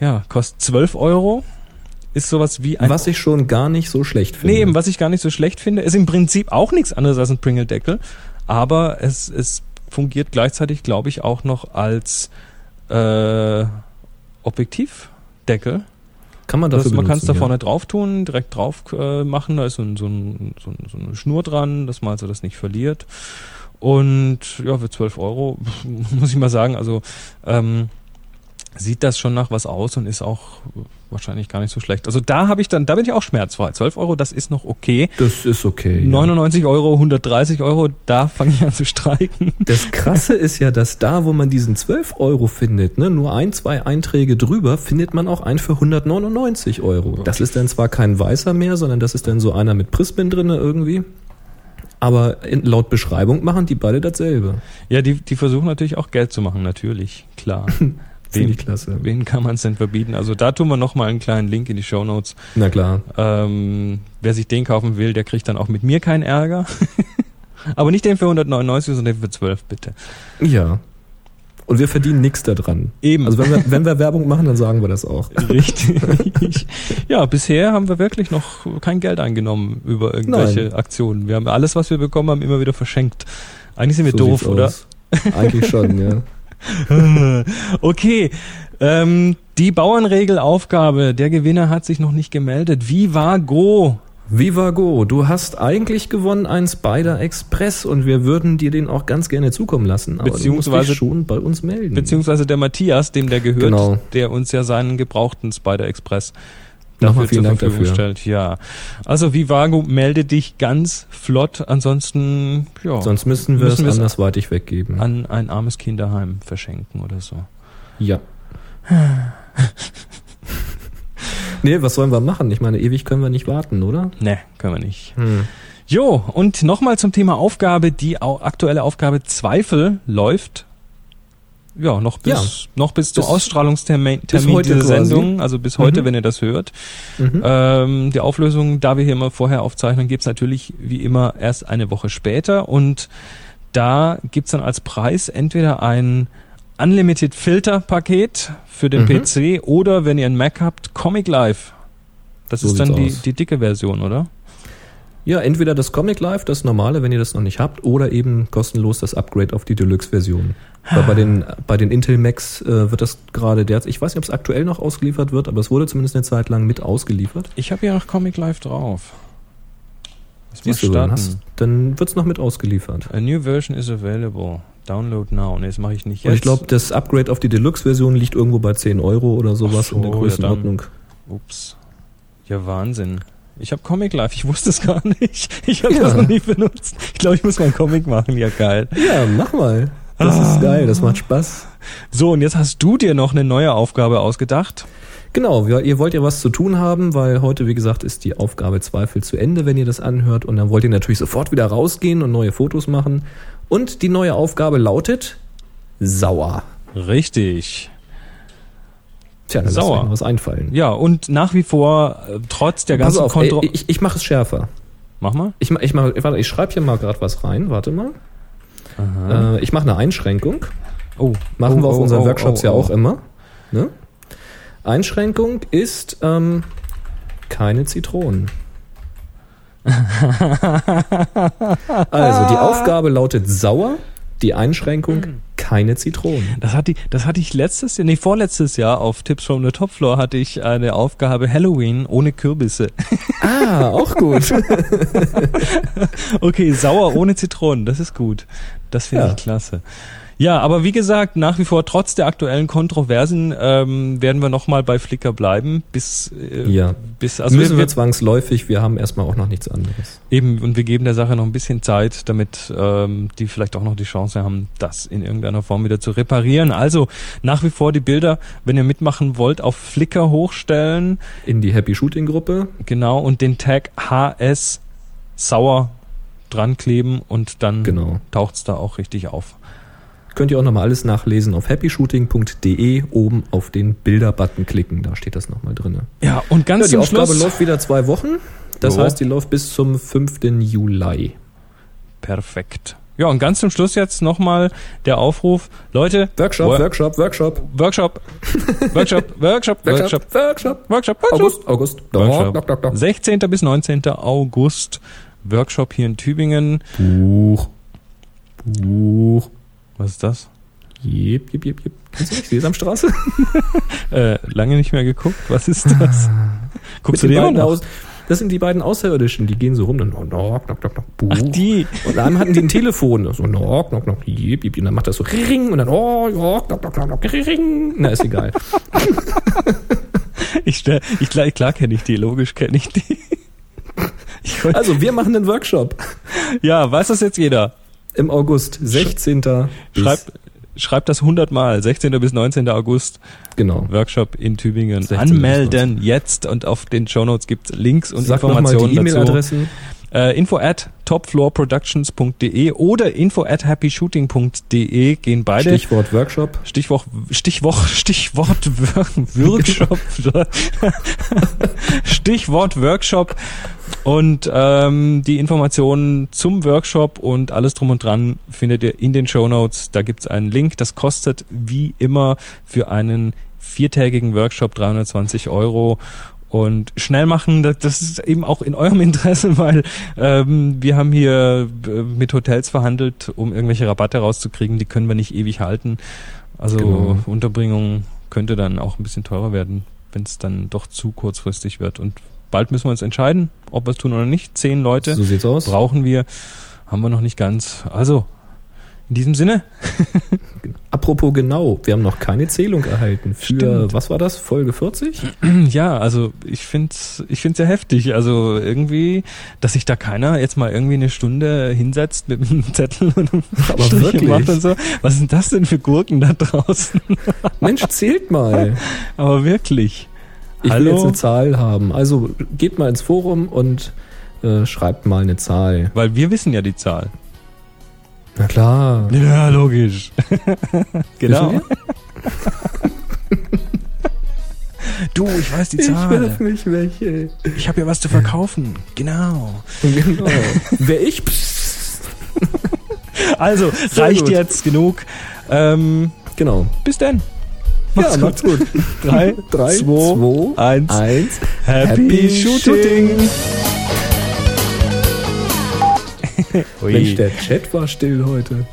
ja, kostet 12 Euro. Ist sowas wie ein. Was ich schon gar nicht so schlecht finde. nee, eben, was ich gar nicht so schlecht finde, ist im Prinzip auch nichts anderes als ein Pringle-Deckel. Aber es, es fungiert gleichzeitig, glaube ich, auch noch als äh, Objektivdeckel. Kann man dafür Das, man kann es da vorne drauf tun, direkt drauf äh, machen. Da ist so, ein, so, ein, so, ein, so eine Schnur dran, dass man also das nicht verliert. Und ja, für 12 Euro muss ich mal sagen, also ähm, sieht das schon nach was aus und ist auch wahrscheinlich gar nicht so schlecht. Also da habe ich dann, da bin ich auch schmerzfrei. 12 Euro, das ist noch okay. Ja. Das ist okay. ja. 99 Euro, 130 Euro, da fange ich an zu streiken. Das Krasse ist ja, dass da, wo man diesen 12 Euro findet, ne, nur ein, zwei Einträge drüber, findet man auch einen für 199 Euro. Das ist dann zwar kein weißer mehr, sondern das ist dann so einer mit Prismen drinne irgendwie. Aber in, laut Beschreibung machen die beide dasselbe. Ja, die, die versuchen natürlich auch Geld zu machen, natürlich, klar. Finde ich klasse. Wen kann man es denn verbieten? Also da tun wir nochmal einen kleinen Link in die Show Notes. Na klar. Ähm, wer sich den kaufen will, der kriegt dann auch mit mir keinen Ärger. Aber nicht den für 199, sondern den für 12, bitte. Ja. Und wir verdienen nichts daran. Eben. Also wenn wir, wenn wir Werbung machen, dann sagen wir das auch. Richtig. ja, bisher haben wir wirklich noch kein Geld eingenommen über irgendwelche Nein. Aktionen. Wir haben alles, was wir bekommen haben, immer wieder verschenkt. Eigentlich sind wir So doof, oder? aus. Eigentlich schon, ja. okay. Ähm, die Bauernregelaufgabe. Der Gewinner hat sich noch nicht gemeldet. Wie war Go? Viva Go, du hast eigentlich gewonnen einen Spider Express und wir würden dir den auch ganz gerne zukommen lassen. Aber du musst Beziehungsweise- dich schon bei uns melden. Beziehungsweise der Matthias, dem der gehört, Genau. der uns ja seinen gebrauchten Spider Express dafür vielen zur Dank Verfügung dafür. stellt. Ja. Also Vivago, melde dich ganz flott. Ansonsten, ja, Sonst müssen wir Müssen es andersweitig weggeben. an ein armes Kinderheim verschenken oder so. ja. nee, was sollen wir machen? Ich meine, ewig können wir nicht warten, oder? Ne, können wir nicht. Hm. Jo, und nochmal zum Thema Aufgabe. Die aktuelle Aufgabe Zweifel läuft. Ja, noch bis, Ja. noch bis zum Bis- Ausstrahlungstermin bis dieser quasi. Sendung, also bis heute, Mhm. wenn ihr das hört. Mhm. Ähm, die Auflösung, da wir hier immer vorher aufzeichnen, gibt's natürlich wie immer erst eine Woche später und da gibt's dann als Preis entweder ein Unlimited Filter Paket für den Mhm. PC oder wenn ihr einen Mac habt, Comic Live. Das So ist dann die, aus. die dicke Version, oder? Ja, entweder das Comic Live, das normale, wenn ihr das noch nicht habt, oder eben kostenlos das Upgrade auf die Deluxe-Version. Weil bei den, bei den Intel Macs äh, wird das gerade derzeit, ich weiß nicht, ob es aktuell noch ausgeliefert wird, aber es wurde zumindest eine Zeit lang mit ausgeliefert. Ich habe ja noch Comic Live drauf. Mal Siehst du, dann, hast, dann wird's noch mit ausgeliefert. A new version is available. Download now. Ne, das mache ich nicht jetzt. Und ich glaube, das Upgrade auf die Deluxe-Version liegt irgendwo bei 10 Euro oder sowas Ach in der so, ja, Größenordnung. Ups. Ja, Wahnsinn. Ich habe Comic Live, ich wusste es gar nicht. Ich habe Ja. das noch nie benutzt. Ich glaube, ich muss mal einen Comic machen, ja geil. Ja, mach mal. Das Ah. ist geil, das macht Spaß. So, und jetzt hast du dir noch eine neue Aufgabe ausgedacht. Genau, ihr wollt ja was zu tun haben, weil heute, wie gesagt, ist die Aufgabe Zweifel zu Ende, wenn ihr das anhört. Und dann wollt ihr natürlich sofort wieder rausgehen und neue Fotos machen. Und die neue Aufgabe lautet sauer. Richtig. Tja, dann Sauer. sauer. was einfallen. Ja, und nach wie vor, äh, trotz der ganzen Kontrolle. ich, ich mache es schärfer. Mach mal. Ich, ich, mach, warte, ich schreibe hier mal gerade was rein. Warte mal. Äh, ich mache eine Einschränkung. Oh. Machen oh, wir auf oh, unseren oh, Workshops oh, ja oh. auch immer. Ne? Einschränkung ist, ähm, keine Zitronen. also, die Aufgabe lautet sauer, die Einschränkung keine Zitronen. Das hatte, ich, das hatte ich letztes Jahr, nee, vorletztes Jahr auf Tipps from the Top Floor hatte ich eine Aufgabe Halloween ohne Kürbisse. Ah, auch gut. okay, sauer ohne Zitronen, das ist gut. Das finde Ja. ich klasse. Ja, aber wie gesagt, nach wie vor, trotz der aktuellen Kontroversen, ähm, werden wir nochmal bei Flickr bleiben, bis, äh, Ja. bis Also müssen wir wir, zwangsläufig, wir haben erstmal auch noch nichts anderes. eben, und wir geben der Sache noch ein bisschen Zeit, damit ähm, die vielleicht auch noch die Chance haben, das in irgendeiner Form wieder zu reparieren. Also nach wie vor die Bilder, wenn ihr mitmachen wollt, auf Flickr hochstellen, In die Happy Shooting Gruppe. genau, und den Tag HS sauer dran kleben und dann Genau. taucht's da auch richtig auf. Könnt ihr auch nochmal alles nachlesen auf happyshooting.de. Oben auf den Bilder-Button klicken, da steht das nochmal drin. Ja, und ganz Ja, die zum Aufgabe Schluss. läuft wieder zwei Wochen. Das Jo. heißt, die läuft bis zum 5. Juli. Perfekt. Ja, und ganz zum Schluss jetzt nochmal der Aufruf. Leute, Workshop, Wo- Workshop, Workshop. Workshop, Workshop, Workshop, Workshop, Workshop, Workshop. Workshop, Workshop. August, August. Workshop. dock, dock, dock. 16. bis 19. August. Workshop hier in Tübingen. Buch. Buch. Was ist das? Jep, jep, jep, jep. Kennst du nicht? Sesamstraße? Äh, lange nicht mehr geguckt. Was ist das? Guckst du Mit dir den aus. Das sind die beiden Außerirdischen, die gehen so rum, dann knock, knock, knock, knock, Buch. Ach, die. Und dann hatten die ein Telefon, so knock, knock, knock, jep, jep, und dann macht das so ring und dann oh, knock, knock, knock, knock, ring. Na, ist egal. Ich, stell, ich, klar, klar kenne ich die, logisch kenne ich die. Ich, Also, wir machen einen Workshop ja, weiß das jetzt jeder? Im August, 16. bis- Schreibt, schreibt das 100 Mal. 16. bis 19. August. Genau. Workshop in Tübingen. 16 bis Anmelden jetzt und auf den Shownotes gibt's Links und Sag Informationen die dazu. Äh, info at topfloorproductions.de oder info at happyshooting.de gehen beide. Stichwort Workshop. Stichwort, Stichwort, Stichwort Wor- Workshop. Stichwort Workshop. Und ähm, die Informationen zum Workshop und alles drum und dran findet ihr in den Show Notes. Da gibt's einen Link. Das kostet wie immer für einen viertägigen Workshop 320 Euro. Und schnell machen, das- ist eben auch in eurem Interesse, weil ähm, wir haben hier äh, mit Hotels verhandelt, um irgendwelche Rabatte rauszukriegen. Die können wir nicht ewig halten. Also Genau. Unterbringung könnte dann auch ein bisschen teurer werden, wenn es dann doch zu kurzfristig wird. Und bald müssen wir uns entscheiden, ob wir es tun oder nicht. Zehn Leute So aus. brauchen wir, haben wir noch nicht ganz. Also, in diesem Sinne, Apropos genau, wir haben noch keine Zählung erhalten für, Stimmt. was war das, Folge 40? ja, also ich find's, ich find's ja heftig. Also irgendwie, dass sich da keiner jetzt mal irgendwie eine Stunde hinsetzt mit einem Zettel und einem Aber Strich wirklich? macht und so. Was sind das denn für Gurken da draußen? Mensch, zählt mal. Aber wirklich. Ich will Hallo? jetzt eine Zahl haben. Also geht mal ins Forum und äh, schreibt mal eine Zahl. Weil wir wissen ja die Zahl. Na klar. Ja, logisch. genau. Du, ich weiß die Ich Zahl. werf mich weg, ey. Ich habe ja was zu verkaufen. Genau. Genau. Wer ich? Also, Sehr reicht gut. jetzt genug. Ähm, Genau. bis denn. ja, macht's gut. Drei, Drei, zwei, zwei, eins. eins. Happy, Shooting. Ui. Mensch, der Chat war still heute.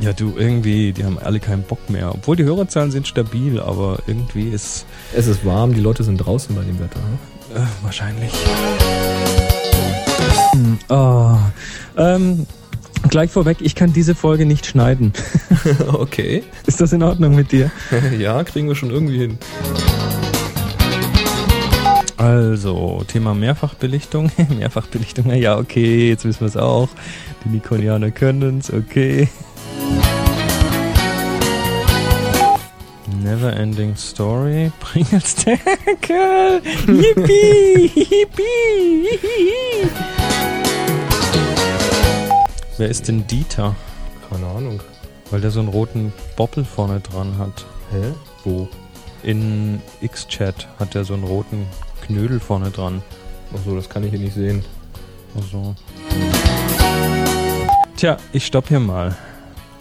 Ja, du, irgendwie, die haben alle keinen Bock mehr. Obwohl die Hörerzahlen sind stabil, aber irgendwie ist Es ist warm, die Leute sind draußen bei dem Wetter. ne? äh, wahrscheinlich. Oh. Ähm, gleich vorweg, ich kann diese Folge nicht schneiden. Okay. Ist das in Ordnung mit dir? ja, kriegen wir schon irgendwie hin. Also, Thema Mehrfachbelichtung. Mehrfachbelichtung, ja, okay, jetzt wissen wir es auch. Die Nikonianer können es, okay. Neverending Story. Pringles-Deckel. Yippie! Yippie! Wer ist denn Dieter? Keine Ahnung. Weil der so einen roten Boppel vorne dran hat. Hä? Wo? In X-Chat hat er so einen roten Knödel vorne dran. Achso, das kann ich hier nicht sehen. Also. Tja, ich stopp hier mal.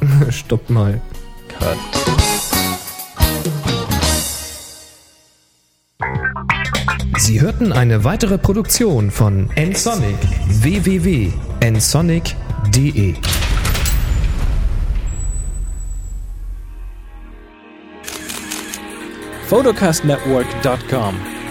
Stopp mal. Cut. Sie hörten eine weitere Produktion von nsonic www.nsonic.de photocastnetwork.com,